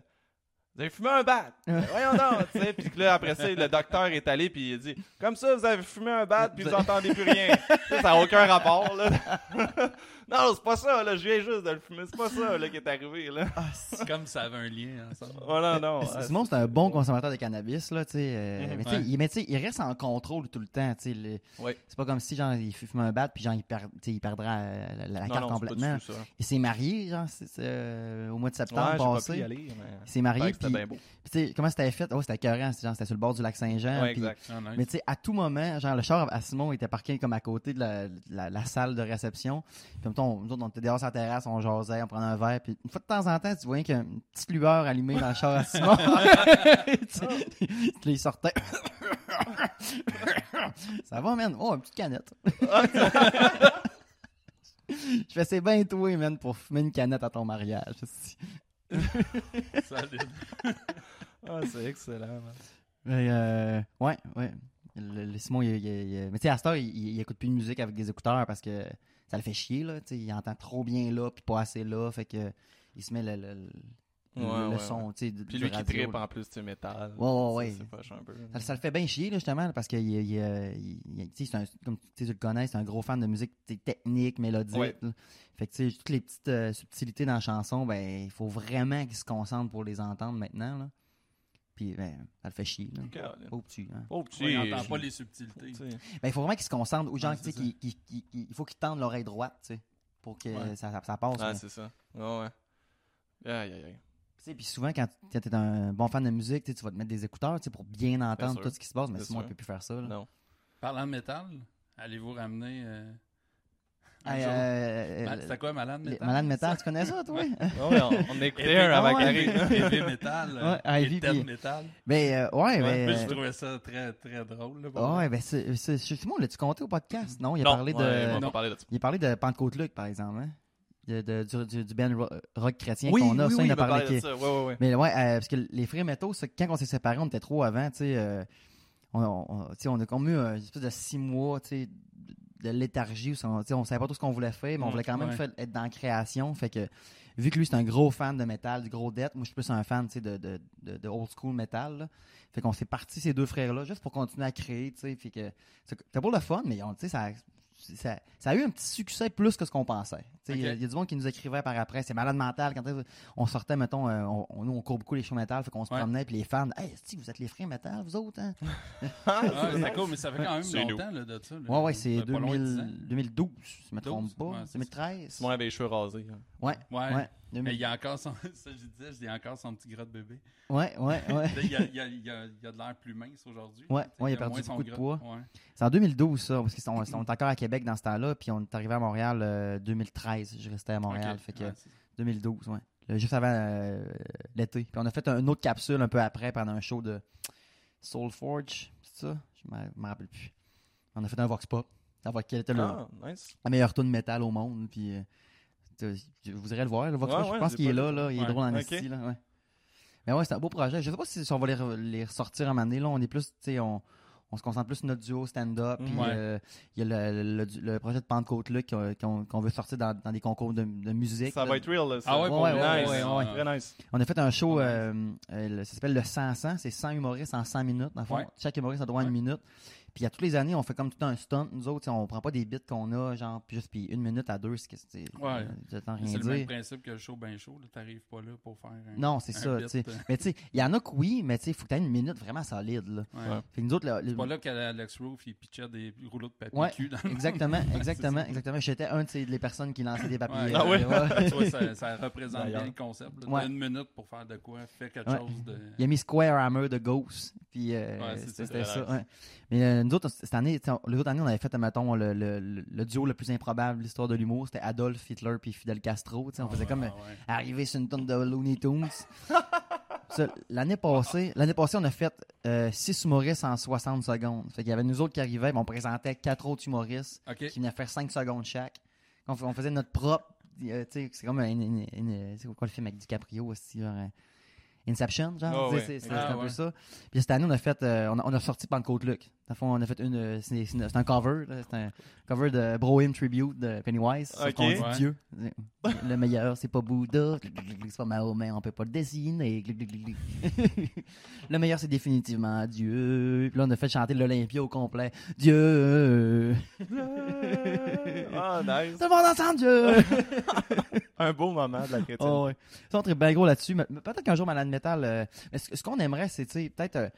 Vous avez fumé un bat Voyons donc tu sais. Puis que là, après ça, le docteur est allé, puis il a dit Comme ça, vous avez fumé un bat, puis vous entendez plus rien. ça n'a aucun rapport, là. *laughs* non, c'est pas ça, là. Je viens juste de le fumer. C'est pas ça, là, qui est arrivé, là. Ah, c'est- comme si ça avait un lien ensemble. Oh non, Simon, c'est un bon consommateur de cannabis, là, tu sais. euh, Mhm. mais tu sais, Ouais. il, mais tu sais, il reste en contrôle tout le temps, tu sais. Ouais. C'est pas comme si, genre, il fume un bat, puis genre, il, perd, tu sais, il perdra euh, la, la non, carte non, c'est pas complètement. du tout ça. Il s'est marié, genre, euh, au mois de septembre Ouais, j'ai pas pu passé. y aller, mais. Il s'est marié, Paraît que puis, C'était bien beau. puis tu sais, comment c'était fait? Oh, c'était c'était genre, c'était sur le bord du lac Saint-Jean. Ouais, exact. Ah, nice. Mais tu sais, à tout moment, genre, le char à Simon était parqué comme à côté de la, la- la salle de réception. Puis, temps, nous autres, on était dehors sur la terrasse, on jasait, on prenait un verre. Puis, une fois de temps en temps, tu voyais qu'il y a une petite lueur allumée dans le char à Simon. *laughs* Tu il sortait. Ça va, man? Oh, une petite canette. Je fais, c'est bien toi, man, pour fumer une canette à ton mariage. Solide. Ah, c'est excellent, man. Mais, euh, ouais, ouais. Le, le Simon, il, il- il- mais tu sais, à cette heure, il écoute plus de musique avec des écouteurs parce que ça le fait chier, là. Il entend trop bien là, puis pas assez là. Fait que il se met le, le, le- Ouais, le ouais, son, tu sais, Puis lui qui radio, tripe là. en plus, tu métal. Ouais, ouais, Ça, ouais. Un peu. Ça, ça le fait bien chier, là, justement, parce que il, il, c'est un- comme tu le connais, c'est un gros fan de musique technique, mélodique. Ouais. Fait que, tu sais, toutes les petites euh, subtilités dans la chanson, ben, il faut vraiment qu'il se concentre pour les entendre maintenant, là. Puis, ben, ça le fait chier, là. Au petit, hein. Petit. Ouais, il n'entend pas les subtilités. Ben, il faut vraiment qu'il se concentre. Ou genre, Ouais, tu sais, il faut qu'il tende l'oreille droite, tu sais, pour que Ouais. ça, ça, ça passe. Ah, c'est ça. Ouais, ouais. Aïe, aïe, aïe. Tu sais, puis souvent, quand tu es un bon fan de musique, tu vas te mettre des écouteurs tu sais, pour bien entendre tout ce qui se passe, mais sinon, sûr. il peut plus faire ça. là. Non. Parlant de métal, allez-vous ramener. euh, Hey, euh, Ma- C'était quoi, Malade Métal? Malade Metal, tu connais ça, toi? Ouais, *laughs* on, on Heavy- un avant qu'il arrive. Heavy Metal. euh, Ouais, Heavy, puis- Metal. ben, euh, ouais, Ouais, ben. puis je trouvais ça très, très drôle. là, pour euh, vrai. ouais, ben, c'est. c'est- Simon, l'as-tu compté au podcast? Non, il a Non, parlé de. ouais, on va Non. pas parler de ça. Il a parlé de Pentecôte-Luc, par exemple, hein? De, de- du, du, du band ro- rock chrétien Oui, qu'on a. oui, ça, oui, il a parlé. de qui- ça. Ouais, ouais, ouais. Mais ouais, euh, parce que les frères métaux, ça, quand on s'est séparés, on était trop avant, tu sais. euh, on, on, tu sais, on a comme eu euh, une espèce de six mois, tu sais, de léthargie. où On, on savait pas tout ce qu'on voulait faire, mais on Mm, voulait quand même ouais. être dans la création. Fait que, vu que lui, c'est un gros fan de métal, du gros death, moi, je suis plus un fan de, de, de, de old school metal. là. Fait qu'on s'est partis, ces deux frères-là, juste pour continuer à créer. tu sais. Fait que c'était pour le fun, mais on- ça, ça, ça a eu un petit succès plus que ce qu'on pensait. Il y, a- Ok. il y a du monde qui nous écrivait par après, c'est malade mental. Quand on sortait, mettons, euh, on, nous, on court beaucoup les shows metal, fait qu'on se Ouais. promenait, puis les fans, hey, esti, vous êtes les frères metal, vous autres, hein? *laughs* Ah, c'est cool, mais ça fait quand même longtemps là, de ça. là. Ouais, ouais, c'est Ça fait pas loin de 2000 10 ans. 2012, si je me trompe 12, pas. ouais, c'est ça. 2013. Simon avait les cheveux rasés. hein. Ouais, Ouais. ouais. Mais 2000 il y a encore son. *laughs* Ça, je disais, il y a encore son petit gras de bébé. Ouais, ouais, *laughs* ouais. Il y a, il y a- il y a- il y a de l'air plus mince aujourd'hui. Ouais, ouais, il a a perdu beaucoup de poids. Ouais. C'est en 2012, ça, parce qu'on on est encore à Québec dans ce temps-là, puis on est arrivé à Montréal euh, 2013. Je restais à Montréal, fait que Ouais, c'est- 2012, ouais. Là, juste avant euh, l'été. Puis on a fait un- une autre capsule un peu après pendant un show de Soulforge, c'est ça? Je me me rappelle plus. On a fait un Vox Pop. Savoir quel était le, Ah, nice. la meilleure tune métal au monde. Puis, euh, vous irez le voir, le Vox Ouais, Pop. ouais, je pense qu'il est là. Il est drôle en Ok. esti, là. Ouais. Mais ouais, c'est un beau projet. Je sais pas si, si on va les, re- les ressortir un moment donné. Là, on est plus, tu sais, on, on se concentre plus sur notre duo stand-up. Puis, Ouais. euh, il y a le, le, le- le projet de Pentecôte là qu'on veut sortir dans, dans des concours de, de musique. Ça là. va être real, là. ça. Ah ouais, Ouais, pour ouais, nice. ouais, ouais, Très nice. On a fait un show, euh, euh, le- ça s'appelle le 100 100, c'est 100 humoristes en 100 minutes. Dans le fond, Ouais. chaque humoriste a droit à une minute. Puis à toutes les années, on fait comme tout un stunt. Nous autres, on prend pas des bits qu'on a, genre, puis juste puis une minute à deux, c'est que c'est. Ouais. J'attends C'est le même dire. principe que le show bien chaud. T'arrives pas là pour faire un. Non, c'est ça, bit, tu sais. euh, Mais tu sais, il y en a que oui, mais tu sais, il faut que tu aies une minute vraiment solide, là. ouais. Fait que nous autres, là, le- C'est pas là qu'Alex Roof il pitchait des rouleaux de papier Ouais, cul dans le exactement, Ouais, *laughs* exactement, exactement. J'étais un de ces les personnes qui lançaient des papiers. Ouais. Ah *laughs* vois, ça, ça *laughs* représente bien le concept. là. Ouais. T'as une minute pour faire de quoi, fais quelque Ouais. chose de. Il a mis Square Hammer de Ghost. Puis euh, c'était ça. Mais euh, nous autres, cette année, les autres années, on avait fait, mettons, le, le, duo le plus improbable de l'histoire de l'humour. C'était Adolf Hitler puis Fidel Castro. On faisait comme euh, ouais. arriver sur une tonne de Looney Tunes. *laughs* L'année passée, l'année passée, on a fait 6 humoristes en 60 secondes. Fait qu'il y avait nous autres qui arrivaient, mais on présentait quatre autres humoristes Ok. qui venaient faire 5 secondes chaque. On, faisait notre propre. euh, c'est comme une, une- une- c'est quoi le film avec DiCaprio aussi, genre, euh, Inception, genre. Ah ouais. c'est Ah un peu ça. Puis cette année, on a fait, euh, on, a, on a sorti Pentecôte Luc. Dans le fond, on a fait une, euh, c'est un cover, là, c'est un cover de Brohim Tribute de Pennywise. Sauf Ok. qu'on dit Ouais. Dieu. Le meilleur, c'est pas Bouddha. C'est pas Mahomet, on peut pas le dessiner. Le meilleur, c'est définitivement Dieu. Puis là, on a fait chanter l'Olympia au complet. Dieu. Ah, nice. Tout le monde ensemble, Dieu. *laughs* Un beau moment de la chrétienne. Oh, ouais. Ça, on est bien gros là-dessus. Peut-être qu'un jour, Malade Metal, euh, mais ce, ce qu'on aimerait, c'est, tu sais, peut-être euh,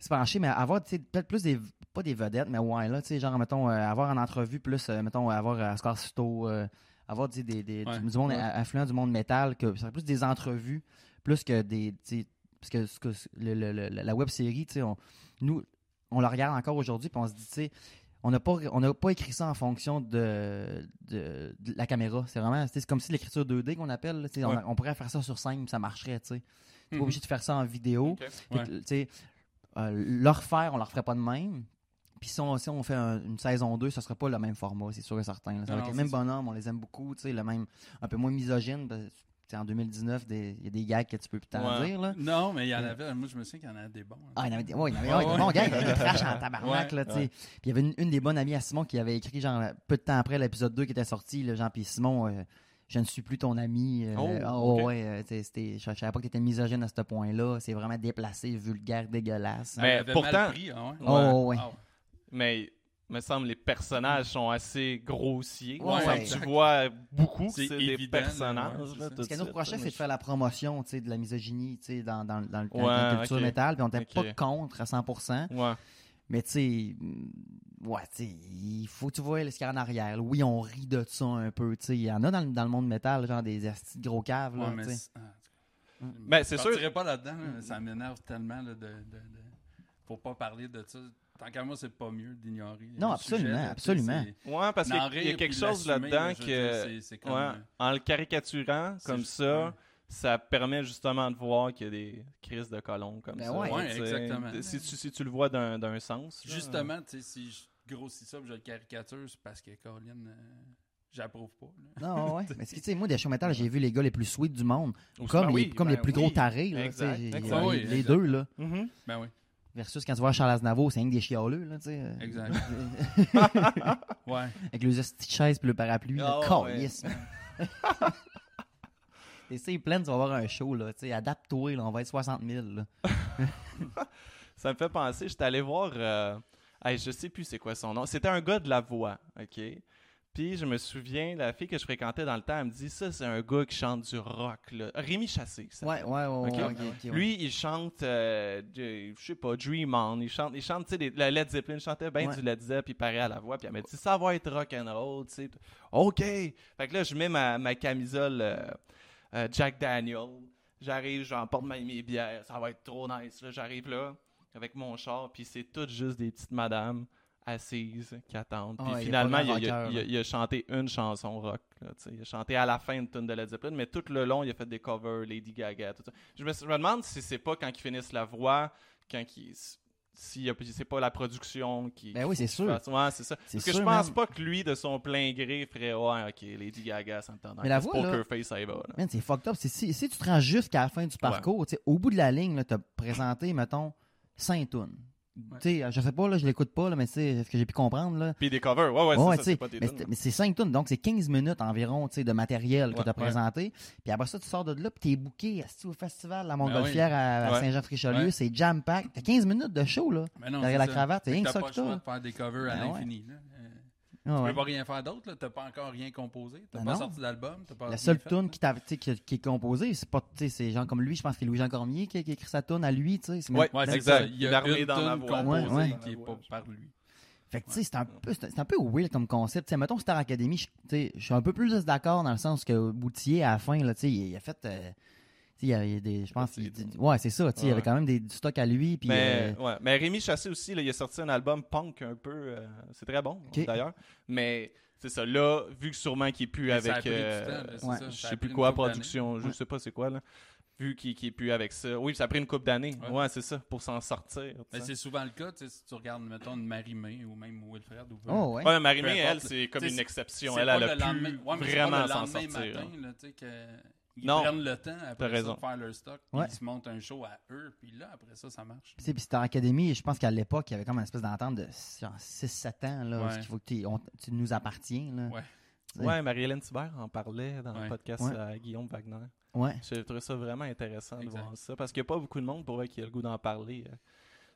se pencher, mais avoir, peut-être plus des, pas des vedettes, mais ouais, là, tu sais, genre, mettons, euh, avoir en entrevue plus, euh, mettons, avoir euh, Oscar Cito, euh, avoir, des, des- Ouais. du, monde Ouais. a- influent du monde métal, que ce serait plus des entrevues, plus que des, tu sais, parce que, ce que le- le- le- la web série, tu sais, nous, on la regarde encore aujourd'hui, puis on se dit, tu sais, on n'a pas, on n'a pas écrit ça en fonction de, de, de la caméra. C'est vraiment, c'est comme si l'écriture 2D qu'on appelle. on, on pourrait faire ça sur scène, ça marcherait. Tu sais. T'es pas Mhm. obligé de faire ça en vidéo. Ok. Fait Ouais. Euh, le refaire, on le referait pas de même. Puis si on, si on fait un- une saison 2, ce serait pas le même format, c'est sûr et certain. là. Ça va être c'est ça. bonhommes, on les aime beaucoup. tu sais, Le même, un peu moins misogyne. parce en 2019, des- il y a des gags que tu peux plus t'en Ouais. dire. Là. Non, mais il y en avait. Moi, je me souviens qu'il y en avait des bons. hein. Ah, il y en avait des, ouais, il y en avait Ouais, ouais, des ouais. bons gars, il y avait des trash en tabarnak, là. Puis il y avait une, une des bonnes amies à Simon qui avait écrit, genre, peu de temps après l'épisode 2 qui était sorti, là, genre, puis Simon, euh, je ne suis plus ton ami. euh, Oh, ah, ouais, euh, c'était- je, je savais pas que tu étais misogyne à ce point-là. C'est vraiment déplacé, vulgaire, dégueulasse. Mais avait pourtant- mal pris, ah ouais. Oh, ouais. Ah ouais. Mais me semble les personnages sont assez grossiers. Ouais, ouais. tu vois beaucoup que C'est c'est des personnages. ouais, c'est là, Ce qu'elle de nous reprochait, c'est de faire la promotion de la misogynie dans, dans, dans, le- dans Ouais, la culture métal, puis on n'était pas contre à 100%. Ouais. Mais tu sais, ouais, tu il faut que tu vois ce qu'il y a en arrière. là. Oui, on rit de ça un peu, tu sais. Il y en a dans, le- dans le monde métal, genre des gros caves, là, Ouais, mais c'est- ah, cas, Ben, je sûr. pas là-dedans, là. ça m'énerve tellement là, de, de, de- Faut pas parler de ça. Tant qu'à moi, c'est pas mieux d'ignorer. Non, absolument, sujet, absolument. Ouais, parce qu'il y a- d'en il y a rire quelque chose là-dedans que. comme, Ouais, euh, en le caricaturant comme ça, ouais. Ça permet justement de voir qu'il y a des crises de colons comme Ben ça. ouais. Exactement. Si tu, si tu le vois d'un d'un sens. là. Justement, tu sais, si je grossis ça, je le caricature, c'est parce que Colin, euh, j'approuve pas. là. Non, ouais. *laughs* Mais tu sais, moi, des shows métal, j'ai vu les gars les plus sweet du monde. Ou- Comme, les, oui, comme ben les plus oui. gros tarés, là. Exact, exact. les- Oui, les, exact. deux, là. Mhm. Ben oui. Versus quand tu vois Charles Aznavour, c'est que des chialeux, là, tu sais. euh, Exact. *laughs* Ouais. Avec les petites chaises puis le parapluie. là. Ah, ouais. Calisse, *laughs* c'est plein, tu vas avoir un show, là. Tu sais, adapte-toi, là. On va être 60 000, là. *laughs* Ça me fait penser, j'étais allé voir. Euh, hey, je sais plus c'est quoi son nom. C'était un gars de la voix, OK? Puis je me souviens, la fille que je fréquentais dans le temps, elle me dit ça, c'est un gars qui chante du rock, là. Rémi Chassé. ça Ouais, ouais, ouais. Ok? ouais, ok, ok, ouais. Lui, il chante, euh, je sais pas, Dream On. Il chante, il chante, tu sais, la Led Zeppelin. Il chantait bien du Led Zeppelin, puis il paraît à la voix. Puis elle m'a dit, ça va être rock and roll, tu sais. OK. Fait que là, je mets ma, ma camisole euh, euh, Jack Daniel. J'arrive, j'emporte mes bières. Ça va être trop nice. J'arrive là, avec mon char, puis c'est tout juste des petites madames assises qui attendent. Puis Ah finalement, il a, il a- rocker, il a- là. il a chanté une chanson rock. là, il a chanté à la fin une tune de Led Zeppelin, mais tout le long, il a fait des covers, Lady Gaga, tout ça. Je me, je me demande si c'est pas quand ils finissent la voix, quand ils. Si c'est pas la production qui. Ben oui, c'est sûr. Ouais, c'est ça. Parce que je pense pas que lui, de son plein gré, ferait Ouais, ok, Lady Gaga, ça me tente. Mais la voix, Poker là- Face, ça y va. là. Man, c'est fucked up. Si, si tu te rends jusqu'à la fin du parcours, au bout de la ligne, tu as présenté, mettons, 5 tunes. Sais, je sais pas, là, je l'écoute pas, là, mais c'est ce que j'ai pu comprendre. Là. Puis des covers, ouais, ouais, ça, c'est pas des mais tunes, c'est- mais c'est 5 tonnes, donc c'est 15 minutes environ de matériel que tu as ouais. présenté. Puis après ça, tu sors de là, puis tu es booké au festival La Montgolfière à, à Ben Ouais. Saint-Jean-Richelieu. Ouais. C'est jam-pack. Tu 15 minutes de show là, non, derrière la ça. cravate. C'est rien que que ça T'as que pas le choix t'as. de faire des covers à Ben l'infini. Ah Tu ouais. peux pas rien faire d'autre, là. T'as pas encore rien composé. T'as Ben pas non. sorti d'album. La seule tune qui, tu qui, qui est composée, c'est pas, tu sais, c'est gens comme lui, je pense que c'est Louis-Jean Cormier qui, qui a écrit sa tune à lui, tu sais. c'est Exact. ça. Il y a une dans la voix. composée Ouais, ouais. qui est pas par lui. Fait que, tu sais, c'est un, peu, c'est un peu weird comme concept. Tu sais, mettons Star Academy, je tu sais, je suis un peu plus d'accord dans le sens que Boutier, à la fin, là, tu sais, il, il a fait. euh, tu il y a, des. Je pense. il- ouais, c'est ça. Il y avait quand même des, du stock à lui. Puis, mais, euh, ouais. mais Rémi Chassé aussi, là, il a sorti un album punk un peu. euh, c'est très bon, d'ailleurs. Mais c'est ça. Là, vu que sûrement qu'il est plus Mais avec. ça a pris du euh, temps, ouais. ça. je sais plus quoi, production, je Ouais. sais pas c'est quoi, là. Vu qu'il qu'il est plus avec ça. Oui, ça a pris une couple d'années. Ouais. Ouais, c'est ça, pour s'en sortir. Mais c'est souvent le cas, tu sais, si tu regardes, mettons, une Marie-Mé ou même Wilfred ou Oh, ouais. Ouais, Marie-Mé, elle, c'est comme une exception. Elle, elle a le pu ouais, vraiment s'en lendemain sortir. matin, là, tu sais, que- Ils Non. prennent le temps après ça de faire leur stock, puis Ouais. ils se montent un show à eux, puis là, après ça, ça marche. Tu sais, puis Star Academy, je pense qu'à l'époque, il y avait comme une espèce d'entente de 6-7 ans, là, Ouais. où il faut que on- tu nous appartiens, là. Ouais. Ouais, Marie-Hélène Thibert en parlait dans le podcast Ouais. à Guillaume Wagner. Ouais. J'ai trouvé ça vraiment intéressant de voir ça parce qu'il n'y a pas beaucoup de monde pour vrai qui a le goût d'en parler.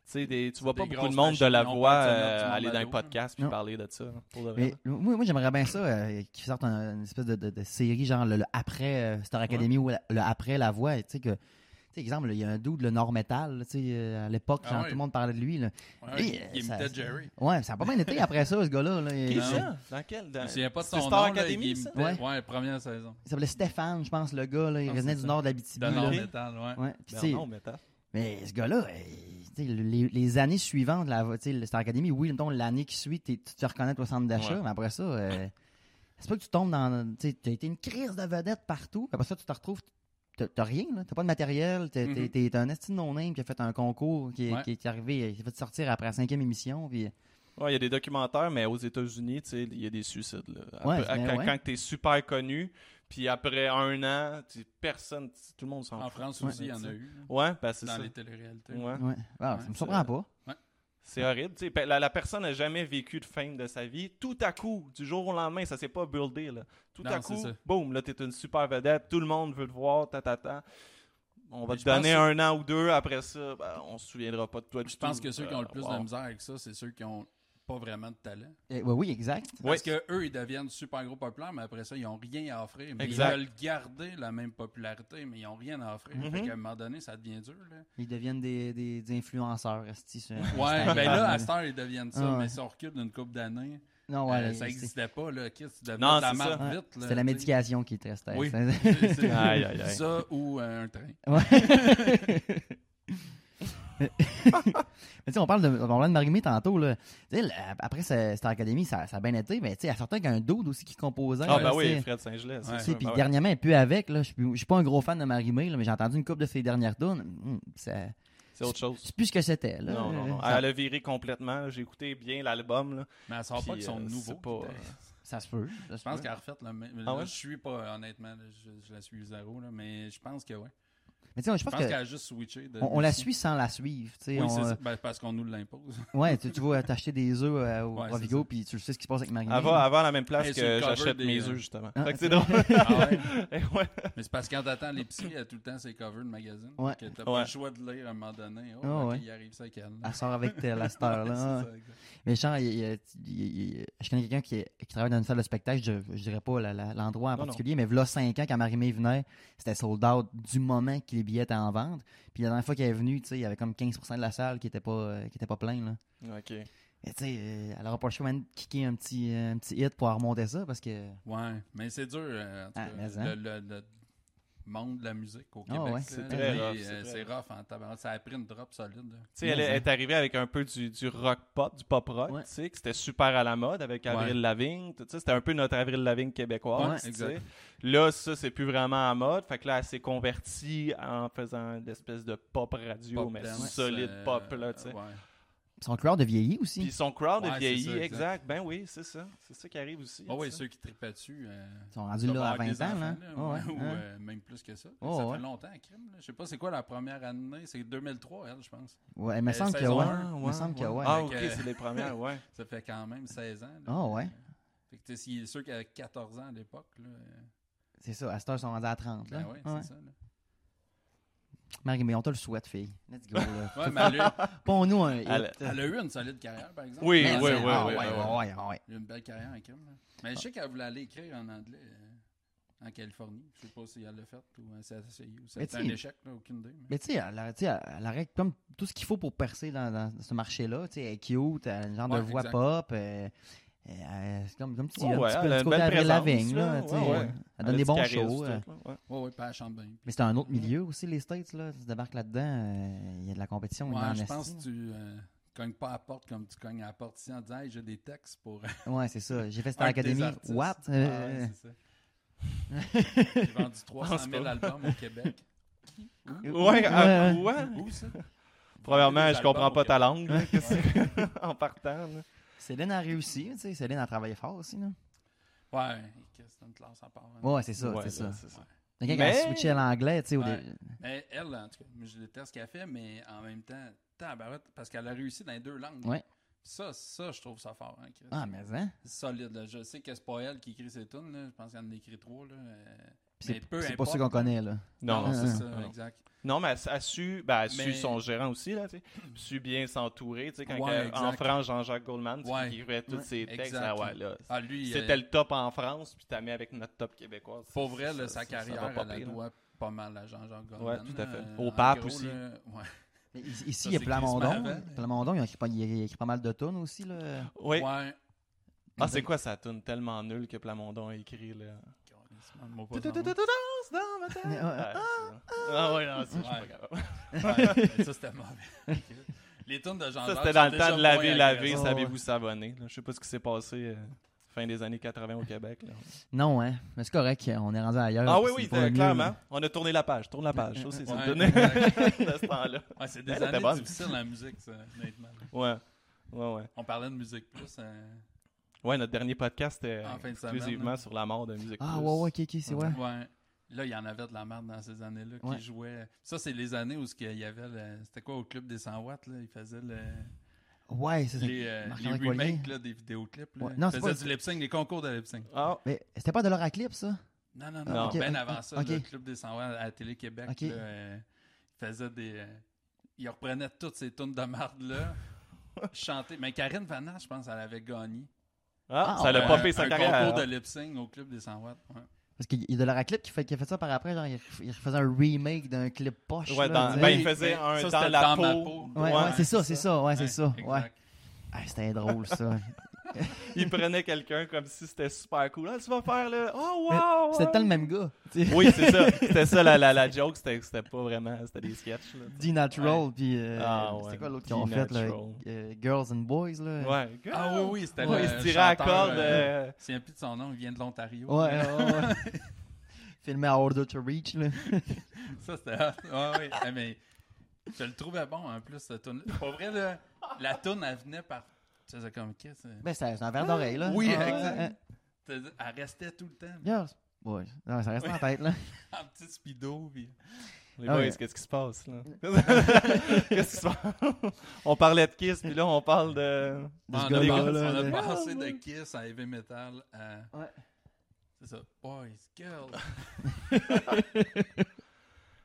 Tu sais, des- tu vois pas beaucoup de monde de la voix euh, aller dans un podcast puis Non. parler de ça. Pour de vrai. Mais moi, moi, j'aimerais bien ça, euh, qu'ils sortent un- une espèce de, de- de série, genre le, le après euh, Star Academy ou la- le après La Voix. Tu sais, que, tu sais, exemple, il y a un dude, le Nord Metal, là, tu sais, euh, à l'époque, Ah tout le monde parlait de lui. Là. Ouais, il ça- imitait Jerry. Ouais, ça a pas bien été après ça, ce gars-là. là. Qui Il, Non. ça? Dans quel? Dans... Souviens pas de C'est son Star nom, Academy, il ça? Ouais. Ouais, première saison. il s'appelait Stéphane, je pense, le gars. Là, il Ah, revenait du ça. nord de l'Abitibi. De là. Nord. Metal, ouais. Mais ce gars-là, sais, les, les années suivantes, la, tu Star Academy, oui, l'année qui suit, tu te reconnais au centre d'achat, Ouais. mais après ça, euh, c'est pas que tu tombes dans. Tu t'as été une crise de vedette partout, après ça, tu te retrouves. T'as rien. T'as pas de matériel. T'es Mhm. t'es un esti de no-name qui a fait un concours, qui, est- Ouais. qui est arrivé, qui a fait sortir après la cinquième émission. Puis, Ouais, il y a des documentaires, mais aux États-Unis, tu il y a des suicides. Là. Ouais, Après- ben quand quand t'es super connu, puis après un an, tu- personne, tout le monde s'en En fout. France Ouais. aussi, il y en a eu. Ouais, ben c'est Dans ça. les téléréalités. Ouais. ouais. Ah, Ouais, ça me surprend pas. C'est horrible. tu sais. Pe- La, la personne n'a jamais vécu de fame de sa vie. Tout à coup, du jour au lendemain, ça s'est pas buildé. Là. Tout Non, à coup, boum, là, t'es une super vedette. Tout le monde veut te voir. Ta, ta, ta. On va Mais te donner que- un an ou deux. Après ça, ben, on se souviendra pas de toi du Je pense tout. que ceux qui ont le Euh, plus wow. de misère avec ça, c'est ceux qui ont pas vraiment de talent. Eh, ouais, oui, exact. Parce que eux, ils deviennent super gros populaires, mais après ça, ils ont rien à offrir. Mais Exact. ils veulent garder la même popularité, mais ils ont rien à offrir. Mhm. Fait qu'à un moment donné, ça devient dur. Là. Ils deviennent des, des, des influenceurs, esti, sur Ouais, ben là, à cette heure, ils deviennent ça, Ah ouais. mais si on recule d'une couple d'années, Non, ouais, euh, les- ça n'existait pas. Là. Qu'est-ce que tu devais Non, c'est marque Ouais. vite. C'était la médication qui te restait. Oui. *laughs* Aïe, aïe, aïe. Ça ou euh, un train. Ouais. *laughs* Mais tu sais, on parle de, on parlait de Marie-Mé tantôt, là. Tu sais, la- après ce- Star Academy, ça, ça a bien été, mais tu sais, elle sortait avec un dude aussi qui composait. Ah, là, ben sais. oui, Fred Saint-Gelais. c'est Ouais. Tu sais, sûr. Puis Ben dernièrement, elle est plus avec, là. Je suis pas un gros fan de Marie-Mé, là, mais j'ai entendu une couple de ses dernières tunes. Ça- C'est autre chose. C'est plus ce que c'était, là. Non, non, non. Ça, Elle a viré complètement. J'ai écouté bien l'album. là. Mais elle sort Puis, pas que son euh, nouveau. c'est pas, peut-être. euh, *laughs* ça se peut. ça se Je pense qu'elle a refait le même. Ah là, ouais? Je suis pas, honnêtement, je la suis zéro, là, mais je pense que oui. Mais tu sais, je pense pense que qu'elle a juste switché. de on, on la suit sans la suivre. tu sais, Oui, on, c'est euh, ça. Ben, parce qu'on nous l'impose. *laughs* Ouais, tu, tu vas t'acheter des œufs euh, au Ouais, c'est Rovigo, ça. puis tu sais ce qui se passe avec Marie. Elle va, à la même place Elle que j'achète des, mes euh, œufs, justement. Ah, fait que c'est drôle. *laughs* Ah ouais? *laughs* Ouais. Mais c'est parce que quand t'attends l'épicerie, elle a tout le temps ses covers de magazine. Ouais. Que t'as pas Ouais. le choix de lire à un moment donné. Oh, Ah il arrive ça avec elle. Sort avec tel à cette heure-là. Mais genre, il y il y je connais quelqu'un qui, travaille dans une salle de spectacle, je, je dirais pas l'endroit en particulier, mais là 5 ans, quand Marie-Mé venait, c'était sold out du moment que les billets en vente. Puis la dernière fois qu'elle est venue, tu sais, il y avait comme 15% de la salle qui était pas, euh, qui était pas plein. Là. OK. Et tu sais, euh, elle aura pas le choix même de kicker un petit, euh, un petit hit pour remonter ça parce que. Ouais, mais c'est dur. euh, en tout Ah, cas, mais hein. le, le- le monde de la musique au Ah Québec. ouais, c'est très rough, euh, c'est rough en tabac. Ça a pris une drop solide. Tu sais, elle est, arrivée avec un peu du, du rock pop, du pop rock, Ouais. tu sais, que c'était super à la mode avec Avril Ouais. Lavigne. tout ça. C'était un peu notre Avril Lavigne québécoise. Exact. Là, ça, c'est plus vraiment à mode. Fait que là, elle s'est convertie en faisant l'espèce de pop radio, Pop mais dance, solide euh, pop, là, tu sais. Son crowd de vieilli aussi. Puis son crowd Ouais, vieilli, ça, exact. exact. Ben oui, c'est ça. C'est ça qui arrive aussi. Ah oui, ceux qui tripaient dessus. euh, Ils sont rendus là à avoir 20 des ans, enfants, là. là, Ouais, ou hein. euh, même plus que ça. Oh, ça ouais. fait longtemps, crime. là. Je sais pas c'est quoi la première année. C'est 2003, elle, je pense. Ouais, il me Euh, semble que ouais. me semble que ouais. Ah, Fait ok, c'est les premières, ouais. *laughs* Ça fait quand même 16 ans. Ah, ouais. Fait que tu sais, sûr qu'il avait 14 ans à l'époque. là, C'est ça, à cette heure, ils sont rendus à 30. Là. Ben oui, Ouais. c'est ça. là. Marie-Mé, on te le souhaite, fille. Let's go. Là. *laughs* Ouais, mais elle a, un hit. Elle- elle a eu une solide carrière, par exemple. Oui, Mais oui, c'est- oui, ah, oui, ouais, oui, ouais, oui. ouais, ouais. Elle a eu une belle carrière en crime. Mais je sais qu'elle voulait aller écrire en anglais euh, en Californie. Je sais pas si elle l'a fait ou elle Mais c'est un échec, là, aucune idée. mais- Mais tu sais, elle, a- tu sais, elle aurait comme tout ce qu'il faut pour percer dans, dans ce marché-là. Tu sais, elle est cute, elle a un genre de Ouais, voix exact. pop. euh, c'est comme, comme tu dis, Ouais, un ouais, petit peu elle petit côté Avril Lavigne. là. Là, tu sais, Ouais, ouais. euh, Elle Elle donne des du bons shows. tout, euh. puis elle chante bien. Mais c'est un autre milieu aussi, les States. Là. Tu débarques là-dedans, euh, il y a de la compétition. Ouais, je pense que tu euh, cognes pas à la porte comme tu cognes à la porte ici en disant hey, j'ai des textes pour. *laughs* Ouais, c'est ça. J'ai fait Star Academy. What? Ah, Euh, ouais, c'est ça. *laughs* J'ai vendu 300 pense 000 pas. albums au Québec. *laughs* Ouais, à Ouais. quoi? Où ça? Premièrement, je comprends pas ta langue, là, qu'est-ce que- en partant. Céline a réussi. Tu sais, Céline a travaillé fort aussi. Là. Ouais, c'est une classe à part. hein. Ouais, c'est ça. Ouais, c'est ça. Quelqu'un qui Mais- a switché à l'anglais. tu sais, au Ouais. dé- Mais elle, en tout cas, je déteste ce qu'elle fait, mais en même temps, tabarouette, parce qu'elle a réussi dans les deux langues. Ouais. Ça, ça, je trouve ça fort. Hein, Chris. Ah, mais hein? C'est solide. Là. Je sais que c'est pas elle qui écrit ses tunes. Là. Je pense qu'elle en a écrit trois. Là. Euh, C'est pas ceux qu'on connaît. là. Non, Non, c'est ça, non. exact. Non, mais elle, elle a su, ben, elle su son gérant aussi, là, tu sais. su bien s'entourer, tu sais, quand Ouais, elle- en. France, Jean-Jacques Goldman, tu sais, Ouais. qui écrivait tous Ouais, ses textes, ah ouais, là, Ah, lui, c'était euh, le top en France, puis t'as mis avec notre top québécois. pour vrai, là, Ça- sa ça- ça carrière, va pas elle doit pas mal à Jean-Jean Goldman. Ouais, tout à fait. là. Au pape gros, aussi. là, ouais. Mais Ici, Ça, il y a Plamondon. Plamondon, il a écrit pas, mal de tonnes aussi. Là. Oui. Ah, c'est quoi ça tune tellement nulle que Plamondon a écrit, là? Ah, c'est- ouais, non, suis pas capable. Ouais, ça, c'était mauvais. *laughs* Les tunes de Jean-Jacques Ça, c'était dans le temps de laver, laver, savez-vous savonner. Je sais pas ce qui s'est passé euh, fin des années 80 au Québec. là. Non, hein. Mais c'est correct, on est rendu ailleurs. Ah oui, c'est oui, euh, mieux, clairement. On a tourné la page. Tourne la page. Ça c'est Ouais, *laughs* de ce temps-là. Ouais, c'est des années difficiles la musique, ça, honnêtement. Ouais. Ouais, ouais. On parlait de musique plus. euh, Ouais, notre dernier podcast était En fin de exclusivement semaine, sur la mort de musique. Ah, Plus. ouais, ouais, ok, ok, c'est vrai. Ouais. Là, il y en avait de la merde dans ces années-là Ouais. qui jouaient. Ça, c'est les années où ce qu'il y avait. le- C'était quoi au club des 100 watts là? Ils faisaient le- Ouais, c'est ça. les, euh, les remakes là, des vidéoclips. Là. Ouais. Non, Ils c'est faisaient pas- du lip sync, les concours de lip sync. Ah, Mais c'était pas de leur clip, ça? Non, non, Non. ben avant ça, le club des 100 watts à Télé-Québec, Ok. là, euh, ils faisaient des. euh, ils reprenaient toutes ces tunes de marde-là. *laughs* chanter. Mais Karine Vanasse, je pense, elle avait gagné. Ah, Ah, ça ouais. l'a popé un, sa un carrière. concours de alors. lip sync au club des 100 watts. ouais. Parce qu'il y a de leur clip qui, fait, qui a fait ça par après, genre, il, refaisait un remake d'un clip poche. Ouais, là, dans- ben, il faisait un ça, dans la dans ma peau. peau. Ouais, Ouais, ouais, c'est ça, c'est ça, ouais, c'est Ouais, ça. Ouais. Ah, c'était drôle, ça. *laughs* *laughs* Il prenait quelqu'un comme si c'était super cool. Ah, tu vas faire le. Oh, wow! C'était le même gars. Oui, c'est ça. *laughs* C'était ça la, la, la joke. C'était c'était pas vraiment. C'était des sketchs. Là. D-Natural, puis euh, Ah, ouais. c'était quoi l'autre qu'ils ont fait, là? D-Natural. euh, Girls and Boys, là? Ouais. Ah oui, oui, c'était Ouais, le il se tirait à corde. euh, euh, C'est un plus de son nom, il vient de l'Ontario. Ouais, ouais, *laughs* ouais. Filmé à Order to Reach, là. Ça, c'était. Ouais, ouais. Eh, mais je le trouvais bon en plus, cette tune. Pour vrai, là, la tune, elle venait par. Tu sais, comme qu'est-ce que Ben, c'est un verre d'oreille, là. Oui, Ah, exact. Elle restait tout le temps. Girls. Ouais, non, ça reste en tête, là. *laughs* En petit speedo. Puis... Les Ah boys, ouais. qu'est-ce qui se passe, là? *laughs* qu'est-ce qui se passe? on parlait de Kiss, puis là, on parle de... De ce on, a, là, on a là. passé de Kiss à Heavy Metal à. Ouais. C'est ça. Boys, girls. *laughs*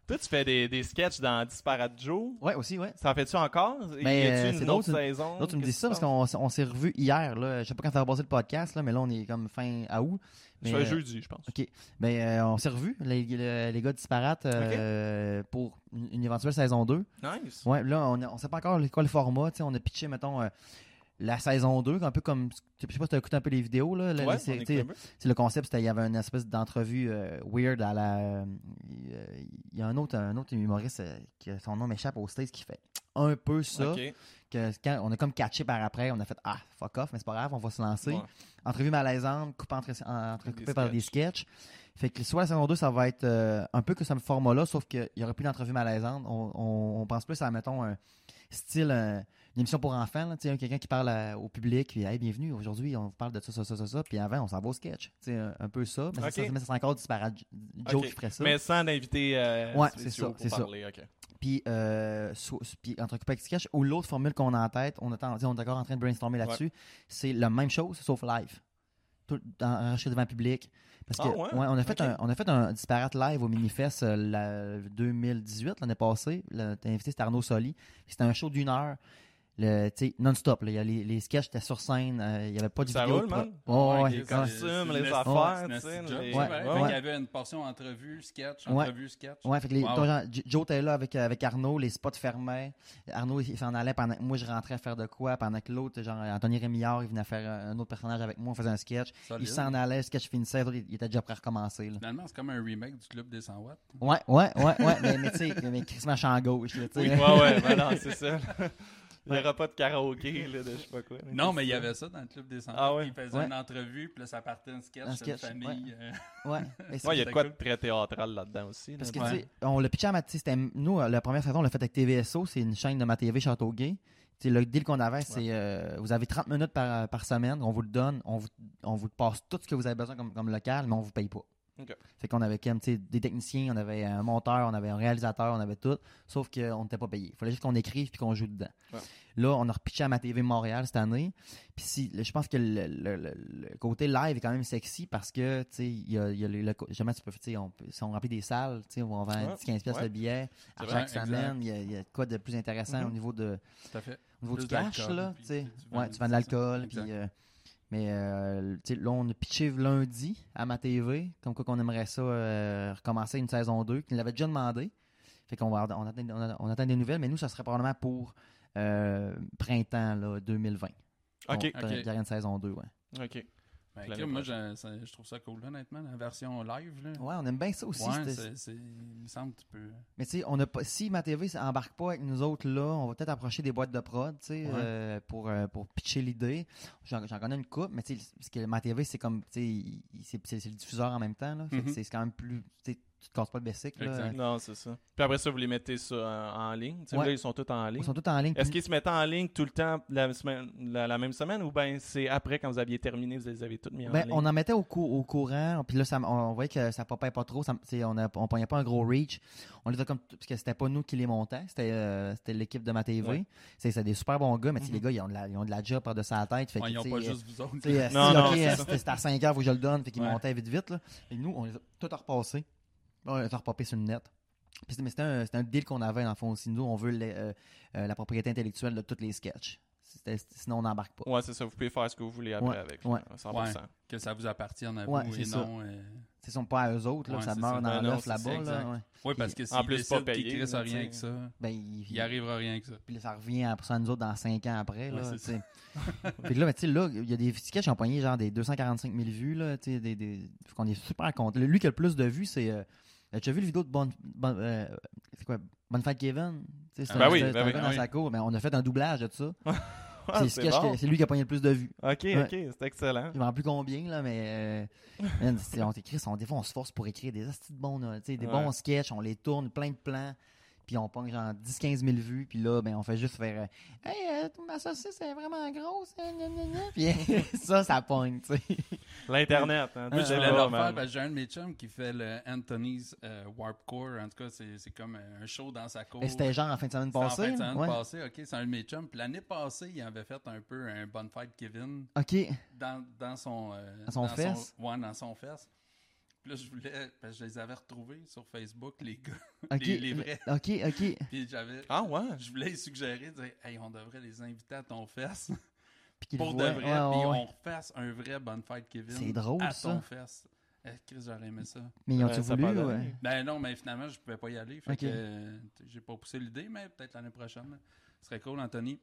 Toi, tu fais des, des sketchs dans Disparate Joe. Ouais, aussi, ouais. Ça en fait-tu encore? Ben, y euh, a-tu c'est une autre drôle, saison? Là, tu me dis ça parce qu'on on s'est revus hier. Là. Je sais pas quand ça va passer le podcast, là, mais là, on est comme fin à août. Mais, fais euh, jeudi, je pense. OK. Ben, euh, on s'est revus, les, les, les gars disparates, euh, pour une, une éventuelle saison 2. Nice. Ouais, là, on, on sait pas encore le- quoi le format. tu sais, On a pitché, mettons, euh, la saison 2, un peu comme. Je sais pas si tu as écouté un peu les vidéos. Là, Ouais, c'est le concept, c'était il y avait une espèce d'entrevue euh, weird à la. euh, Il y a un autre, un autre humoriste euh, qui son nom m'échappe au States qui fait un peu ça. Que quand on a comme catché par après, on a fait Ah, fuck off, mais c'est pas grave, on va se lancer. Ouais. Entrevue malaisante, coupée entre, en- entrecoupée Des par des sketchs. Fait que soit la saison 2, ça va être euh, un peu que ce format-là, sauf qu'il n'y aura plus d'entrevue malaisante. On, on- on pense plus à, mettons, un style, une émission pour enfants. là, tu sais, quelqu'un qui parle à- au public, puis hey, bienvenue, aujourd'hui, on vous parle de ça, ça, ça, ça, ça. Puis avant, on s'en va au sketch. Tu sais, un, un peu ça. Mais ça, mais ça serait encore disparate. Joe Ok. qui ferait ça. Mais sans d'inviter euh, Ouais, c'est ça, pour c'est ça. parler, ok. Puis, euh, so- puis avec sketch, ou l'autre formule qu'on a en tête, on, est en- on est encore en train de brainstormer là-dessus, c'est la même chose, sauf live. Tout, en- enregistré devant le public. Parce que, Ah ouais? on, a fait un, on a fait un disparate live au Minifest euh, la 2018, l'année passée. Le- T'as invité, c'était Arnaud Soli. C'était un show d'une heure. Le, tu sais, non-stop. là. Il y a Les, les sketchs étaient sur scène. euh, il n'y avait pas de Ça vidéo. roule? Ouais, ouais, les costumes, les affaires, c'est Ouais, ouais. Qu'il y avait une portion entrevue, sketch, Ouais. entrevue, sketch. Ouais, fait que les, Wow. genre, Joe était là avec, euh, avec Arnaud, les spots fermaient. Arnaud, il s'en allait pendant que moi, je rentrais à faire de quoi, pendant que l'autre, genre, Anthony Rémillard, il venait faire un autre personnage avec moi, on faisait un sketch. Solide. Il s'en allait, le sketch finissait, l'autre, il il était déjà prêt à recommencer, là. Finalement, c'est comme un remake du club des 100 watts. Ouais, ouais, ouais, ouais, *laughs* mais, mais tu sais, mais Chris champ gauche, là, tu sais. Oui, ouais, ouais, *laughs* ben non, c'est ça. Il n'y aura pas de karaoké, là, de je sais pas quoi. Non, mais il y avait ça dans le club des 100 Ah ouais? Il faisait Ouais. une entrevue, puis là, ça partait un sketch, Un sur une sketch, famille. euh, Ouais, Ouais, *laughs* il y a de quoi cool. de très théâtral là-dedans aussi. là? Parce que, Ouais. tu sais, on l'a pitché à ma, nous, euh, la première saison, on l'a fait avec TVSO, c'est une chaîne de ma TV Châteauguay. Tu sais, le deal qu'on avait, c'est, euh, vous avez 30 minutes par, par semaine, on vous le donne, on vous, on vous passe tout ce que vous avez besoin comme, comme local, mais on vous paye pas. Ok. Fait qu'on avait comme, des techniciens, on avait un monteur, on avait un réalisateur, on avait tout, sauf qu'on n'était pas payé. Il fallait juste qu'on écrive puis qu'on joue dedans. Ouais. Là, on a repitché à ma TV Montréal cette année. Puis si, je pense que le, le- le- le côté live est quand même sexy parce que, tu sais, il y a, il y a le, le- jamais tu peux, tu sais, si on remplit des salles, tu sais, on vend Ouais. 10-15 pièces Ouais. le billet à chaque semaine. Il y, a, il y a quoi de plus intéressant Mhm. au niveau de, Tout à fait. au niveau Plus du cash, là, tu sais. Ouais, tu vends de l'alcool, puis... euh, mais euh, tu sais, là, on a pitché lundi à ma TV, comme quoi qu'on aimerait ça euh, recommencer une saison 2, qu'il l'avait déjà demandé. Fait qu'on va, on attend, on, attend- on attend des nouvelles, mais nous, ça serait probablement pour euh, printemps là, 2020. Ok. On- Ok. Il y aurait une saison 2, ouais. Ok. Ben, moi, je, ça- je trouve ça cool, honnêtement, la version live. Là. Ouais, on aime bien ça aussi. Ouais, c'est- il me semble que tu peux. Mais tu sais, on a pas, si ma TV ça embarque pas avec nous autres là, on va peut-être approcher des boîtes de prod, tu sais, Ouais. euh, pour, euh, pour pitcher l'idée. J'en, j'en connais une coupe, mais tu sais, parce que ma TV c'est comme, tu sais, c'est, le diffuseur en même temps là, Mhm. c'est, c'est quand même plus, tu te casses pas le basic là. Non, c'est ça. Puis après ça, vous les mettez ça en, en ligne. Ouais. Là, ils sont tous en ligne. Ils sont tous en ligne. Est-ce puis- qu'ils se mettent en ligne tout le temps la, semaine, la, la même semaine ou bien c'est après quand vous aviez terminé, vous les avez toutes mis en Ben, ligne? on en mettait au, cou- au courant, puis là, ça, on, on voyait que ça popait pas trop, ça, on ne on pognait pas un gros reach. On les a comme, parce que c'était pas nous qui les montait, c'était euh, l'équipe de ma TV. Ouais. C'est des super bons gars, mais Mhm. les gars, ils ont de la, ils ont de la job par de sa tête. Fait que, Ouais, ils n'ont pas sais, juste vous autres. Euh, Non, non, ok, c'est euh, ça. c'était à 5 heures, faut que je le donne. Fait qu'il Ouais. montait vite, vite. Là. Et nous, on les a tout repassés. On les a repopés sur le net. Puis c'était- mais c'était un, c'était un deal qu'on avait, dans le fond, aussi. Nous, on veut les, euh, euh, la propriété intellectuelle de tous les sketchs. Sinon, on n'embarque pas. Ouais, c'est ça. Vous pouvez faire ce que vous voulez après Ouais, avec. ouais. là, 100%. Que ça vous appartienne à vous c'est et ça. non. euh, Ce sont pas à eux autres, là, Ouais, ça c'est meurt ça. dans Ben l'œuf c'est là-bas. Là. Oui, parce que en s'ils plus, décident pas payé, qu'ils crissent rien sais. ça, Ben, il, il arrivera rien avec ça. Puis là, ça revient à ça à nous autres dans 5 ans après. Ouais, Là, c'est tu sais. Puis là, sais, là, *laughs* il y a des sketchs qui ont pogné genre des 245 000 vues. Là, tu sais, des, des... Qu'on est super content. Lui qui a le plus de vues, c'est. Tu as vu la vidéo de Bonne. Bonne euh, C'est quoi Bonne Fête Kevin? C'est Ben un, oui, ben un oui, gars dans oui. sa cour. Mais on a fait un doublage de ça. *laughs* C'est bon. lui qui a pogné le plus de vues. Ok, Ouais. ok, c'est excellent. Je ne plus combien, là, mais. Euh... man, on t'écrit, on, des fois, on se force pour écrire des astuces bons, là, des Ouais. bons sketchs, on les tourne, plein de plans. Puis on pogne genre 10-15 000 vues, puis là, ben, on fait juste faire euh, Hey, euh, ma saucisse est vraiment grosse, puis *laughs* ça, ça pogne, tu sais. L'Internet, hein, Moi, le faire que j'ai un de mes chums qui fait le Anthony's euh, Warp Core. En tout cas, c'est c'est comme un show dans sa cour. C'était genre en fin de semaine C'était en passée. fin de semaine ouais. passée, ok, c'est un de mes chums. Puis l'année passée, il avait fait un peu un Bonfire Kevin Ok. dans, dans son... euh, Dans son fesse? ouais, dans son fesse. Puis là, je voulais... Parce que je les avais retrouvés sur Facebook, les gars. *laughs* Ok. Les, les vrais. Ok, ok. Puis j'avais... Ah ouais? Je voulais les suggérer, dire, hey, on devrait les inviter à ton fesse Puis *laughs* pour le de voit. vrai, Ouais, puis ouais, on refasse un vrai Bonfire Kevin C'est drôle, à ça. ton fesse. Eh, Chris, j'aurais aimé ça. Mais ils ont-tu a voulu? ouais? Ben non, mais finalement, je pouvais pas y aller. Fait que euh, j'ai pas poussé l'idée, mais peut-être l'année prochaine. Ce serait cool, Anthony.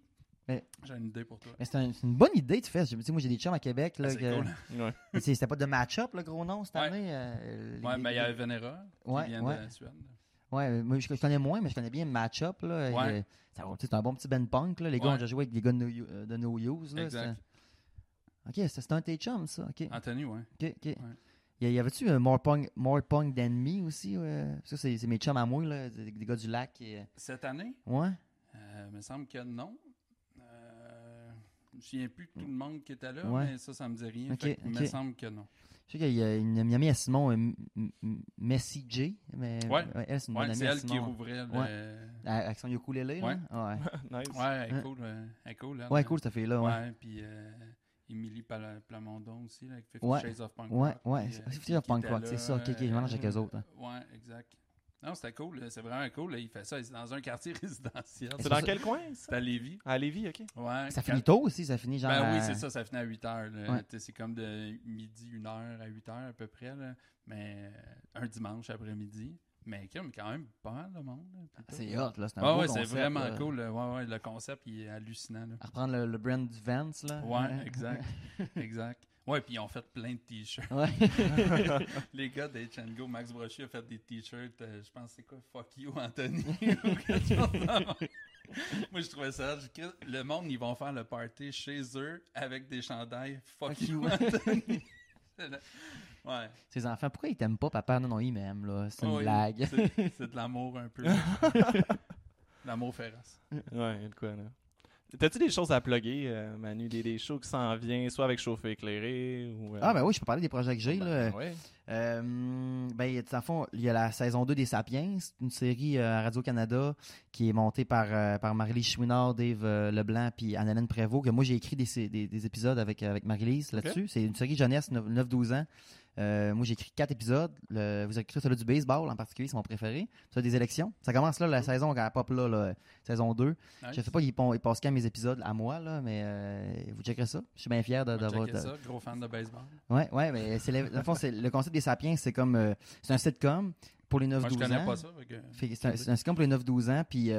Mais- J'ai une idée pour toi. Mais c'est un- c'est une bonne idée, tu fais. Tu sais, moi, j'ai des chums à Québec. Là, Ah, c'est que- cool. Ouais. *laughs* C'était pas de match-up, le gros nom, cette Ouais. année. euh, les- Ouais, mais il y a Venera qui Ouais, vient ouais. de Suède. Ouais, moi, je, je connais moins, mais je connais bien match-up. Là, Ouais. Et, euh, ça va, tu sais, c'est un bon petit band punk. Là. Les gars Ouais. ont déjà joué avec des gars de No, You- euh, de no Use. Là, Exact. c'est- Ok, c'est c'est un de tes chums, ça. Ok, Anthony, ouais. ok, ok. Y, y avait-tu euh, More Punk, More Punk Than Me aussi? ouais? Ça, c'est c'est mes chums à moi, là, des, des gars du lac. et, euh, Cette année, Ouais. euh, il me semble que non. Euh, je me souviens plus de tout le monde qui était là, Ouais. mais ça, ça me dit rien. Ok, Fait que Il me semble que non. Je sais qu'il y a une, une amie à Simon, euh, M- M- Messi J. Mais, Ouais. elle, c'est une Ouais, bonne amie elle qui Simon. rouvrait le... Ouais. Ouais, À- Avec son ukulélé, là? Ouais. Ouais. *laughs* nice. elle est cool. euh, Elle est cool, elle. Ouais, cool, cette fille-là, ouais. Ouais, puis euh, Émilie Pla- Plamondon aussi, là, avec Fifty Ouais. Shades of Punk Ouais, Rock, ouais. c'est- euh, qui Fifty of Punk Rock, c'est là, ça. Ok, ok, je mélange avec eux autres. hein. Ouais, exact. Non, c'était cool. C'est vraiment cool. là, Il fait ça. C'est dans un quartier *laughs* résidentiel. C'est dans ça. quel coin, ça? C'est à Lévis. À Lévis, ok. Ouais. Ça quand- finit tôt aussi, ça finit genre. Ben oui, c'est ça. Ça finit à 8 heures. Ouais. C'est comme de midi, 1 heure à 8 heures à peu près. là. Mais euh, un dimanche après-midi. Mais quand même, quand même pas mal de monde. C'est hot, là. C'est un Ah beau ouais, c'est vraiment là. cool. là. Ouais, ouais, le concept, il est hallucinant. là. À reprendre le, le brand du Vance, là. Ouais, exact. *laughs* exact. Ouais, puis ils ont fait plein de t-shirts. Ouais. *laughs* Les gars d'H&Go, Max Brochet a fait des t-shirts, euh, je pense c'est quoi, Fuck you Anthony? *laughs* Ou quelque chose de même. Moi je trouvais ça, je- le monde ils vont faire le party chez eux avec des chandails Fuck, Fuck you. Anthony. *laughs* ouais. Ses enfants, pourquoi ils t'aiment pas, papa? Non, non, ils m'aiment, là. C'est une Oui, blague. c'est- C'est de l'amour un peu. l'amour féroce. Ouais, il y a de quoi, là. T'as-tu des choses à plugger, euh, Manu? Des, des shows qui s'en viennent, soit avec Chauffé éclairé ou. euh, Ah, ben oui, je peux parler des projets que j'ai, là. ben, ouais. Euh, ben, dans le fond, il y a la saison 2 des Sapiens, une série à Radio-Canada qui est montée par, par Marie-Lise Chouinard, Dave Leblanc puis Anne-Hélène Prévost, que moi j'ai écrit des, des, des épisodes avec, avec Marie-Lise là-dessus. C'est une série jeunesse, 9-12 ans. Euh, moi j'ai écrit 4 épisodes. Le- vous avez écrit celui du baseball en particulier, c'est mon préféré. Ça des élections. Ça commence là, la saison quand elle pop là, là, saison 2. Je sais pas, ils, ils passent quand mes épisodes à moi, là, mais euh, vous checkerez ça. Je suis bien fier de- va d'avoir. checker ça, gros fan de baseball. Ouais, ouais, mais c'est le, fond, c'est le concept des Sapiens, c'est comme euh, c'est un sitcom pour les 9-12 ans. Pas ça. que- C'est un, sitcom pour les 9-12 ans, puis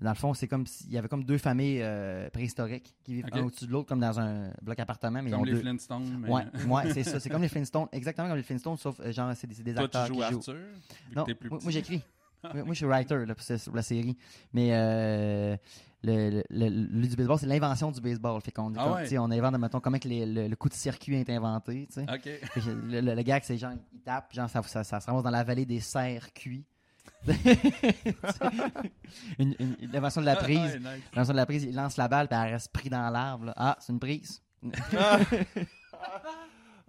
dans le fond, c'est comme s'il y avait comme deux familles euh, préhistoriques qui vivent Ok. un au-dessus de l'autre, comme dans un bloc appartement, mais Comme les deux. Flintstones. Mais... Ouais, ouais, c'est ça. C'est comme les *laughs* Flintstones, exactement comme les Flintstones, sauf euh, genre c'est des, des Toi acteurs tu joues qui. Arthur, Non, plus moi, j'écris. *laughs* moi, je suis writer là, pour, la série. Mais euh, le, le, du baseball, c'est l'invention du baseball. Fait qu'on Ah ouais? on invente, mettons, comment que les- le, le coup de circuit est inventé. tu sais. Ok. Fait que Le, gag, c'est genre, il tape, genre, ça, ça, ça se ramasse dans la vallée des cerfs cuits. *laughs* une, une, invention de la prise. Ouais, nice. L'invention de la prise, il lance la balle, puis elle reste pris dans l'arbre. Ah, c'est une prise. Ah, *laughs*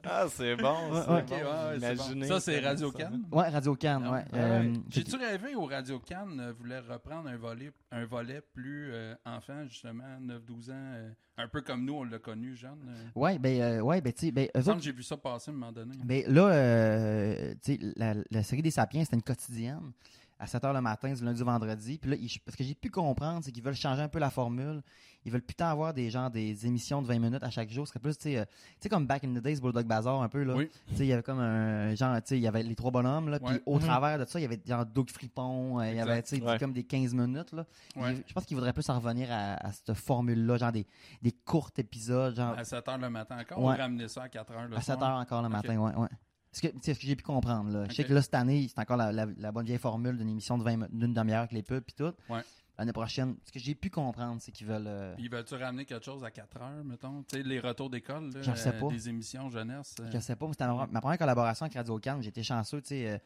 Ah, c'est bon. Ouais, bon. Ça, c'est Radio. Cannes? Ouais, Radio Cannes, Ah, ouais. ouais. Euh, J'ai-tu rêvé au Radio Cannes euh, voulait reprendre un volet, un volet plus euh, enfant, justement, 9-12 ans, euh, un peu comme nous, on l'a connu jeune. euh? Ouais, ben, euh, ouais, ben, tu sais, ben, autres, j'ai vu ça passer à un moment donné. ben, là, euh, tu sais, la, la série des Sapiens, c'était une quotidienne à 7 h le matin, du lundi au vendredi. Puis là, ils- ce que j'ai pu comprendre, c'est qu'ils veulent changer un peu la formule. Ils veulent plus tant avoir des gens, des émissions de 20 minutes à chaque jour. Ce serait plus, tu sais, euh, tu sais, comme Back in the Days, Bulldog Bazaar, un peu, là. Oui. Tu sais, il y avait comme un genre, tu sais, il y avait les trois bonhommes, là. Puis Ouais. au Mhm. travers de ça, il y avait genre Doug Fripon, euh, il y avait, tu sais, Ouais. comme des 15 minutes, là. Ouais. Je pense qu'il voudrait plus en revenir à, à cette formule-là, genre des, des courts épisodes, genre À 7 h le matin encore, Ouais. on ramenait ça à 4 h le à 7 soir? heures encore le matin, ouais, ouais. Ce que, ce que j'ai pu comprendre, là. Je sais que là, cette année, c'est encore la, la- la bonne vieille formule d'une émission de 20 mi- d'une demi-heure avec les pubs et tout. Ouais. L'année prochaine, ce que j'ai pu comprendre, c'est qu'ils veulent. euh, Puis veulent-tu ramener quelque chose à 4 heures, mettons? Tu sais, les retours d'école, là, Je sais euh, des émissions jeunesse. euh, Je sais pas, mais c'était ma, ma première collaboration avec Radio Cannes. J'étais chanceux, tu sais. euh,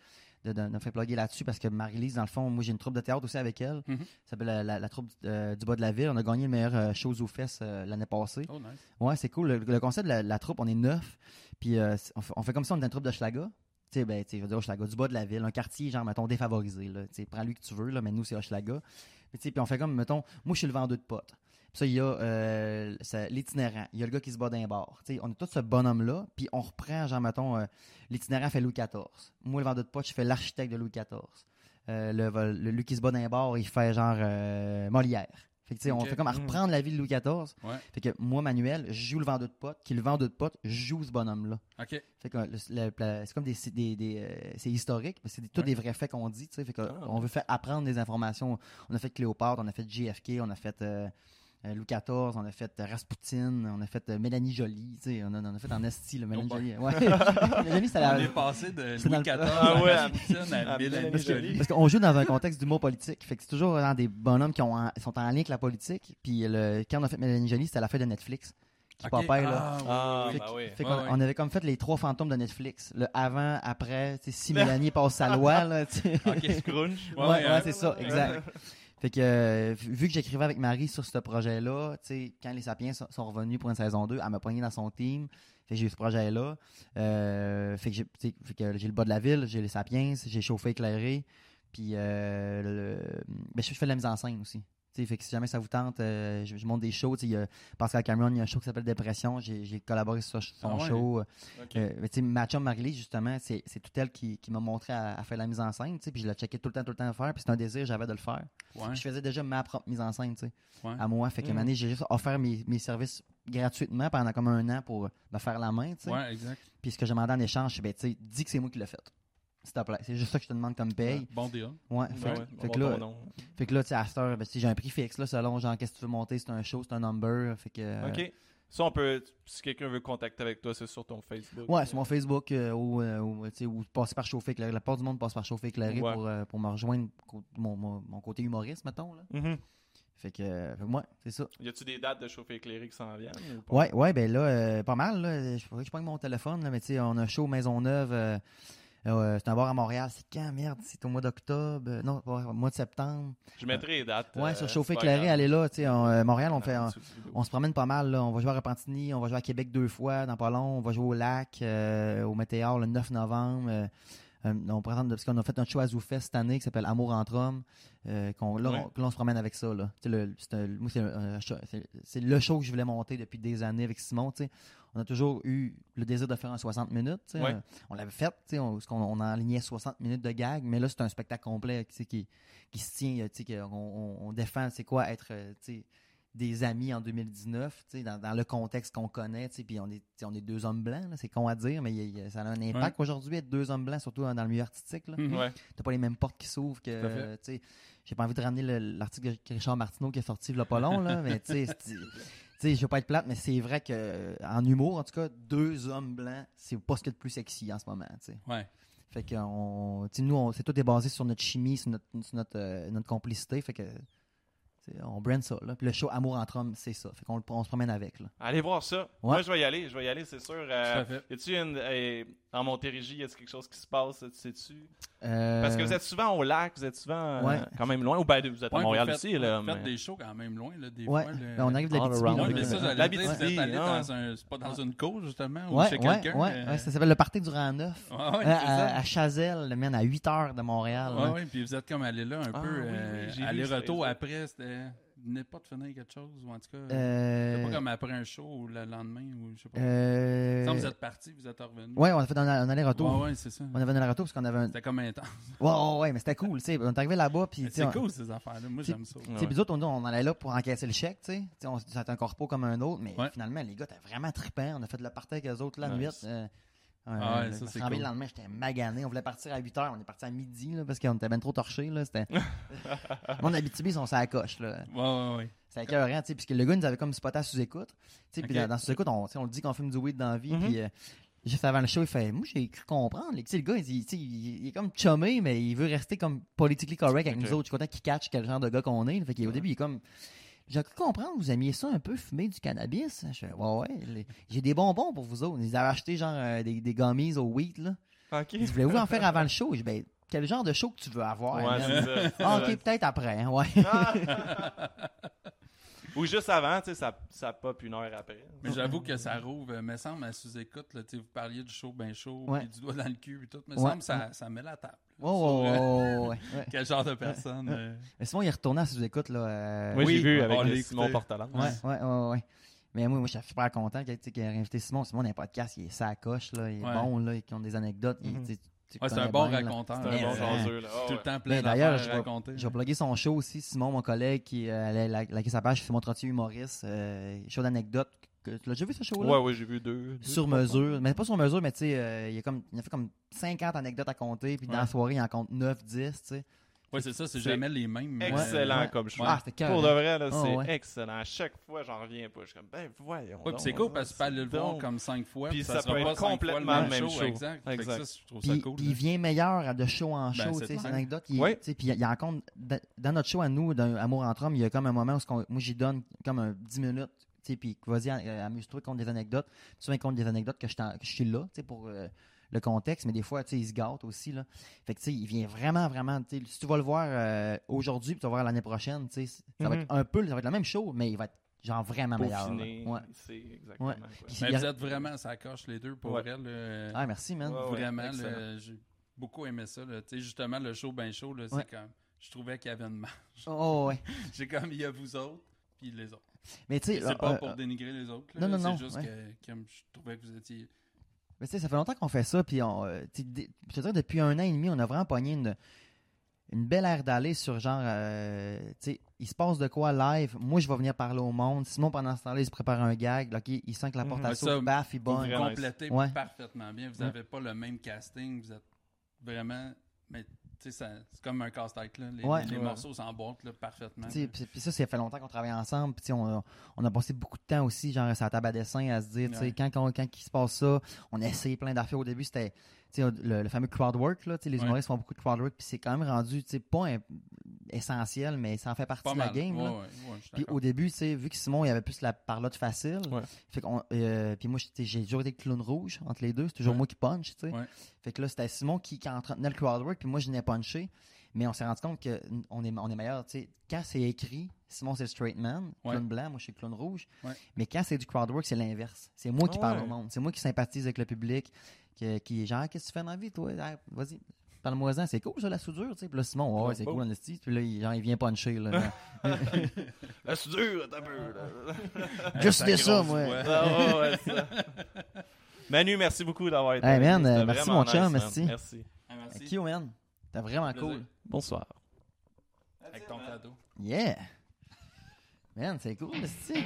de, me faire plugger là-dessus parce que Marie-Lise, dans le fond, moi j'ai une troupe de théâtre aussi avec elle. Mhm. Ça s'appelle la, la- la troupe du bas de la ville. On a gagné le meilleur show aux fesses l'année passée. Oh, nice. Ouais, c'est cool. Le, le concept de la, la troupe, on est neuf. Puis euh, on, fait, comme ça, on est une troupe de Schlaga. Tu sais, ben, tu sais, Hochelaga, du bas de la ville, un quartier, genre, mettons, défavorisé, là. Tu sais, prends lui que tu veux, là, mais nous, c'est Hochelaga. Puis, tu sais, puis on fait comme, mettons, moi, je suis le vendeur de potes. Puis ça, il y a euh, l'itinérant. Il y a le gars qui se bat d'un bar. Tu sais, on est tout ce bonhomme-là, puis on reprend, genre, mettons, euh, l'itinérant fait Louis XIV. Moi, le vendeur de potes, je fais l'architecte de Louis XIV. Le, le, lui qui se bat d'un bar, il fait, genre, Molière. Fait que, tu sais, on fait comme à Mm. reprendre la vie de Louis XIV. Ouais. Fait que moi, Manuel, je joue le vendeur de potes, qui le vendeur de potes joue ce bonhomme-là. OK. Fait que c'est comme des, c'est des, des, euh, c'est historique, mais c'est des- tous Ouais. des vrais faits qu'on dit, tu sais. Fait que Ah. on veut faire apprendre des informations. On a fait Cléopâtre, on a fait JFK, on a fait euh, euh, Louis XIV, on a fait euh, Rasputin, on a fait euh, Mélanie Jolie, tu sais. On a, on a fait en esti, le Mélanie Oh. Jolie. Ouais. *laughs* Mélanie, On la... est passé de Louis le- XIV Ah ouais, à à- Rasputin à à Mélanie Mélanie Parce que- Jolie. Parce qu'on joue dans un contexte d'humour politique. Fait que c'est toujours dans des bonhommes qui ont en- sont en lien avec la politique. Puis le, quand on a fait Mélanie Jolie, c'était à la fin de Netflix. Qui Ok. popait, là. Ah, oui, Ah, Fait, bah oui. on avait comme fait les trois fantômes de Netflix. Le avant, après, si Mélanie passe sa loi, là. OK. Scrunch. Ouais, Ouais, ouais, c'est ça, exact. Fait que, euh, vu que j'écrivais avec Marie sur ce projet-là, quand les Sapiens sont, revenus pour une saison 2, elle m'a poigné dans son team. Fait que j'ai eu ce projet-là. Euh, fait que j'ai le bas de la ville, j'ai les Sapiens, j'ai chauffé éclairé. Puis, euh, ben, je fais de la mise en scène aussi. Fait que si jamais ça vous tente, euh, je, je monte des shows. Tu sais, il y a Pascal Cameron, il y a un show qui s'appelle Dépression. J'ai collaboré sur son Ah ouais? show. Ok. Euh, mais tu sais, ma chum Marie-Lise, justement, c'est tout elle qui, qui m'a montré à, à faire la mise en scène, puis je la checkais tout le temps, tout le temps à faire, puis c'était un désir que j'avais de le faire. Ouais, je faisais déjà ma propre mise en scène, ouais. à moi. Fait que Mm. j'ai juste offert mes, mes services gratuitement pendant comme un an pour me faire la main. Ouais, exact. Puis ce que j'ai demandé en échange, c'est, ben, tu sais, dis que c'est moi qui l'ai fait. S'il te plaît. C'est juste ça que je te demande comme paye. Bon deal. Ouais. Ben Fait, ouais, que- fait là, ton nom. fait que là, tu sais, à cette heure, ben, j'ai un prix fixe, là, selon, genre, qu'est-ce que tu veux monter, c'est un show, c'est un number. Fait que. euh, Ok. Ça, on peut. Si quelqu'un veut contacter avec toi, c'est sur ton Facebook. Ouais, sur mon Facebook euh, ou, euh, ou, passer par chauffer éclairé. La part du monde passe par chauffer éclairé Ouais. pour, euh, pour me rejoindre mon, mon, mon côté humoriste, mettons. Là. Fait que, euh, fait que moi, c'est ça. Y a-tu des dates de chauffe éclairé qui s'en viennent ou pas? Ouais, ouais, ben là, euh, pas mal. Là. Je pourrais que je prenne mon téléphone, là, mais tu sais, on a un show Maisonneuve. Euh, euh, c'est un bar à Montréal. C'est quand, merde? C'est au mois d'octobre. euh, non, au mois de septembre. Je mettrai les dates. Ouais, euh, sur chauffer c'est pas éclairé, allez là. Tu sais, on- euh, Montréal, on Ah, fait. on- se promène pas mal. Là. On va jouer à Repentigny, on va jouer à Québec deux fois, dans pas long. On va jouer au lac, euh, au Météor le 9 novembre. Euh, euh, on présente, parce qu'on a fait un show à Zoufest cette année qui s'appelle Amour entre hommes. euh, qu'on- là, Ouais. on, se promène avec ça. Là. Tu sais, le- C'est c'est- c'est le show que je voulais monter depuis des années avec Simon. tu sais. On a toujours eu le désir de faire un 60 minutes. Ouais. Euh, On l'avait fait, on, parce qu'on on enlignait 60 minutes de gag, mais là, c'est un spectacle complet qui, qui se tient, qu'on- on, on défend, c'est quoi être euh, des amis en 2019, tu sais, dans, dans le contexte qu'on connaît, puis on est, on deux hommes blancs, c'est con à dire, mais il y a- il y a- ça a un impact aujourd'hui être deux hommes blancs, surtout dans le milieu artistique. Là. Mhm. Ouais. T'as pas les mêmes portes qui s'ouvrent que, euh, j'ai pas envie de ramener le- l'article de Richard Martineau qui est sorti il y a pas long, là, mais tu sais, sais, je veux pas être plate, mais c'est vrai que euh, en humour, en tout cas, deux hommes blancs, c'est pas ce qu'il y a de plus sexy en ce moment, tu sais. Ouais. Fait que on, tu sais, nous, on- c'est tout est basé sur notre chimie, sur notre, sur notre, euh, notre complicité. Fait que on brand ça. Là. Puis le show Amour entre hommes, c'est ça. Fait qu'on on se promène avec. Là. Allez voir ça. Moi, je vais y aller. Je vais y aller, c'est sûr. Euh, Tout à fait. y a-tu une. euh, en Montérégie, y a quelque chose qui se passe, tu sais-tu? Euh, Parce que vous êtes souvent au lac, vous êtes souvent euh, Ouais. quand même loin. Ou ben, vous êtes à Montréal faites- aussi. Là, vous faites des shows quand même loin, là, des Ouais, fois. le- ben, on arrive de euh, êtes BTB, allé ah. dans un. C'est pas dans une cour, justement, ou Ouais, chez ouais, quelqu'un. ouais, euh, ouais, ça s'appelle le Parti du Rang Neuf. Ouais, ouais, Euh, c'est à, Chazelle, le man, à 8 heures de Montréal. Ouais, puis vous êtes comme allé là un Ah, peu, oui, euh, oui, aller-retour après, c'était. Venez pas de finir quelque chose, ou en tout cas. Euh, C'était pas comme après un show ou le lendemain, ou je sais pas. euh, Quand vous êtes parti, vous êtes revenu. Ouais, on a fait un, un aller-retour. Ouais, ouais, c'est ça. On avait un aller-retour parce qu'on avait un. C'était comme intense. Ouais, ouais, ouais, mais c'était cool. tu sais. On est arrivé là-bas. Puis, C'est on- cool, ces affaires-là. Moi, C'est- j'aime ça. Tu sais, puis nous autres, on, on allait là pour encaisser le chèque, tu sais. On- Ça un corpo comme un autre, mais Ouais. finalement, les gars, t'es vraiment trippant. On a fait le party avec eux autres la Nice. nuit. Ah ouais, ça, je me suis c'est réveillé cool. le lendemain, j'étais magané. On voulait partir à 8 h, on est parti à midi, là, parce qu'on était bien trop torchés, là. C'était. *laughs* Mon Abitibi, ils sont sur la coche, là. Ouais, ouais, ouais. C'est écœurant, tu sais, puisque le gars nous avait comme spoté à sous-écoute. Tu sais, dans, dans sous-écoute, on, on le dit qu'on fume du weed dans la vie, Mhm. puis euh, juste avant le show, il fait Moi, j'ai cru comprendre. Le gars, il, il- il est comme chumé, mais il veut rester comme politically correct avec nous autres. Je suis content qu'il catch quel genre de gars qu'on est. Fait qu'au début, il est comme. J'ai cru comprendre, vous aimiez ça un peu fumer du cannabis. Je fais, ouais, ouais, les- j'ai des bonbons pour vous autres. Ils avaient acheté genre euh, des, des gummies au wheat, là. Ok. Ils voulaient-vous en faire avant le show? Je dis, ben, quel genre de show que tu veux avoir. Ouais, man? c'est ça. Ah, ok, peut-être après, hein, ouais. *laughs* Ou juste avant, tu sais, ça, ça pop une heure après. Mais j'avoue que ça rouvre, euh, me semble, à sous-écoute, là, tu sais, vous parliez du show bien chaud, Ouais. puis du doigt dans le cul, et tout, me Ouais. semble, ça, ça met la table. Oh, sur, oh, euh, oh, ouais, ouais. *laughs* Quel genre de personne. euh, Mais Simon, il est retourné à sous-écoute, là. euh, Moi, Oui, j'ai vu avec euh, écouté. Simon Portalan. Ouais, ouais, ouais, ouais. Mais moi, moi, je suis super content qu'il tu sais, qu'il ait invité Simon. Simon, dans les podcasts, il est ça coche, là. Il est Ouais. bon, là. Il ont des anecdotes. Mhm. tu Ouais, c'est un bon bien, raconteur. C'est un bon jaseux, là. Tout le temps plein d'ailleurs, je à vais, raconter. je vais plugger son show aussi. Simon, mon collègue, qui euh, a liké sa page, Simon Trottier humoriste. Euh, show d'anecdotes. Que- Tu l'as déjà vu ce show-là? Ouais, ouais, j'ai vu deux. deux, sur mesure. Mais pas sur mesure, mais tu sais, euh, il, y a comme, il a fait comme 50 anecdotes à compter. Puis dans Ouais. la soirée, il en compte 9, 10, tu sais. Ouais, c'est ça, c'est C'est jamais les mêmes. mais- Excellent Ouais. comme show. Ah, Pour de vrai, là, Ah, c'est ouais. excellent. À chaque fois, j'en reviens pas. Je suis comme, ben, voyons. Ouais, c'est cool parce que tu peux aller le c'est voir comme cinq fois. Puis ça sera peut pas être complètement le même show. Exact. Fait que Exact. ça, je trouve ça Puis, cool. puis il vient meilleur de show en Ben, show, c'est tu sais, clair. ces anecdotes. Il, sais, Puis il y a encore, dans dans notre show à nous, dans Amour entre hommes, il y a comme un moment où moi j'y donne comme un 10 minutes, puis vas-y, euh, amuse-toi contre des anecdotes. Souvent, compte des anecdotes que je, t'en- que je suis là, tu sais, pour euh, le contexte, mais des fois, tu sais, il se gâte aussi, là. Fait que, tu sais, il vient vraiment, vraiment, tu sais, si tu vas le voir euh, aujourd'hui, puis tu vas le voir l'année prochaine, tu sais, ça va être un peu, ça va être le même show, mais il va être genre vraiment meilleur. Peaufiné, Ouais. c'est exactement. Ouais. quoi. Mais a- vous êtes vraiment, ça coche les deux pour Ouais. elle. là. Ah, merci, man. Vraiment, j'ai beaucoup aimé ça. là. Tu sais, justement, le show bien chaud, là, c'est comme. Je trouvais qu'il y avait une marge. Oh, ouais. *laughs* J'ai comme, il y a vous autres, puis les autres. Mais tu sais, C'est pas euh, pour euh, dénigrer les autres. là. non, non, c'est non, juste ouais. que, comme je trouvais que vous étiez. Mais tu sais, ça fait longtemps qu'on fait ça, puis on, euh, je te dirais, depuis un an et demi, on a vraiment pogné une, une belle aire d'aller sur genre, euh, tu sais, il se passe de quoi live, moi je vais venir parler au monde, Simon pendant ce temps-là, il se prépare un gag, là, ok, il sent que la porte Mhm. à Ouais, sauce, ça, baf, il Vous bonne. Vraiment. complétez Ouais. parfaitement bien. Vous Ouais. n'avez pas le même casting. Vous êtes vraiment. Mais c'est comme un casse-tête. là. Les, Ouais. les- les Ouais. morceaux s'emboîtent parfaitement. Puis ça, ça fait longtemps qu'on travaille ensemble. Puis on, a- on a passé beaucoup de temps aussi, genre, à la table à dessin, à se dire, tu sais, Ouais. quand, quand, quand il se passe ça, on a essayé plein d'affaires. Au début, c'était le, le fameux crowd work. Là, les Ouais. humoristes font beaucoup de crowd work. Puis c'est quand même rendu, pas essentiel, mais ça en fait partie Pas de la mal. game. Ouais, là. ouais, Puis au début, vu que Simon, il avait plus la parlotte facile, fait qu'on, euh, puis moi, j'ai toujours été clown rouge entre les deux. C'est toujours moi qui punch. Fait que là, c'était Simon qui, qui entretenait le crowd work, puis moi, je venais puncher. Mais on s'est rendu compte qu'on est, on est meilleur. Quand c'est écrit, Simon, c'est le straight man, clown blanc, moi, je suis le clown rouge. Mais quand c'est du crowd work, c'est l'inverse. C'est moi qui Ah parle au monde. C'est moi qui sympathise avec le public, qui, qui est genre, qu'est-ce que tu fais dans la vie, toi? Ah, Vas-y. Parle-moi-en, c'est cool ça, la soudure, tu sais. Puis là, Simon, ouais, c'est Oh. cool, en esti. Puis là, il, genre, il vient puncher, là. *laughs* La soudure, t'as peu, là. *laughs* Juste Ta de ça, moi. Ah, ouais, ouais, ça. *laughs* Manu, merci beaucoup d'avoir été Hey, man, euh, merci, mon chum, nice, man. merci. Merci. Ah, merci. Q, man. T'es vraiment Plaisir. cool. Bonsoir. Avec ton cadeau. Yeah. Man, c'est cool, esti.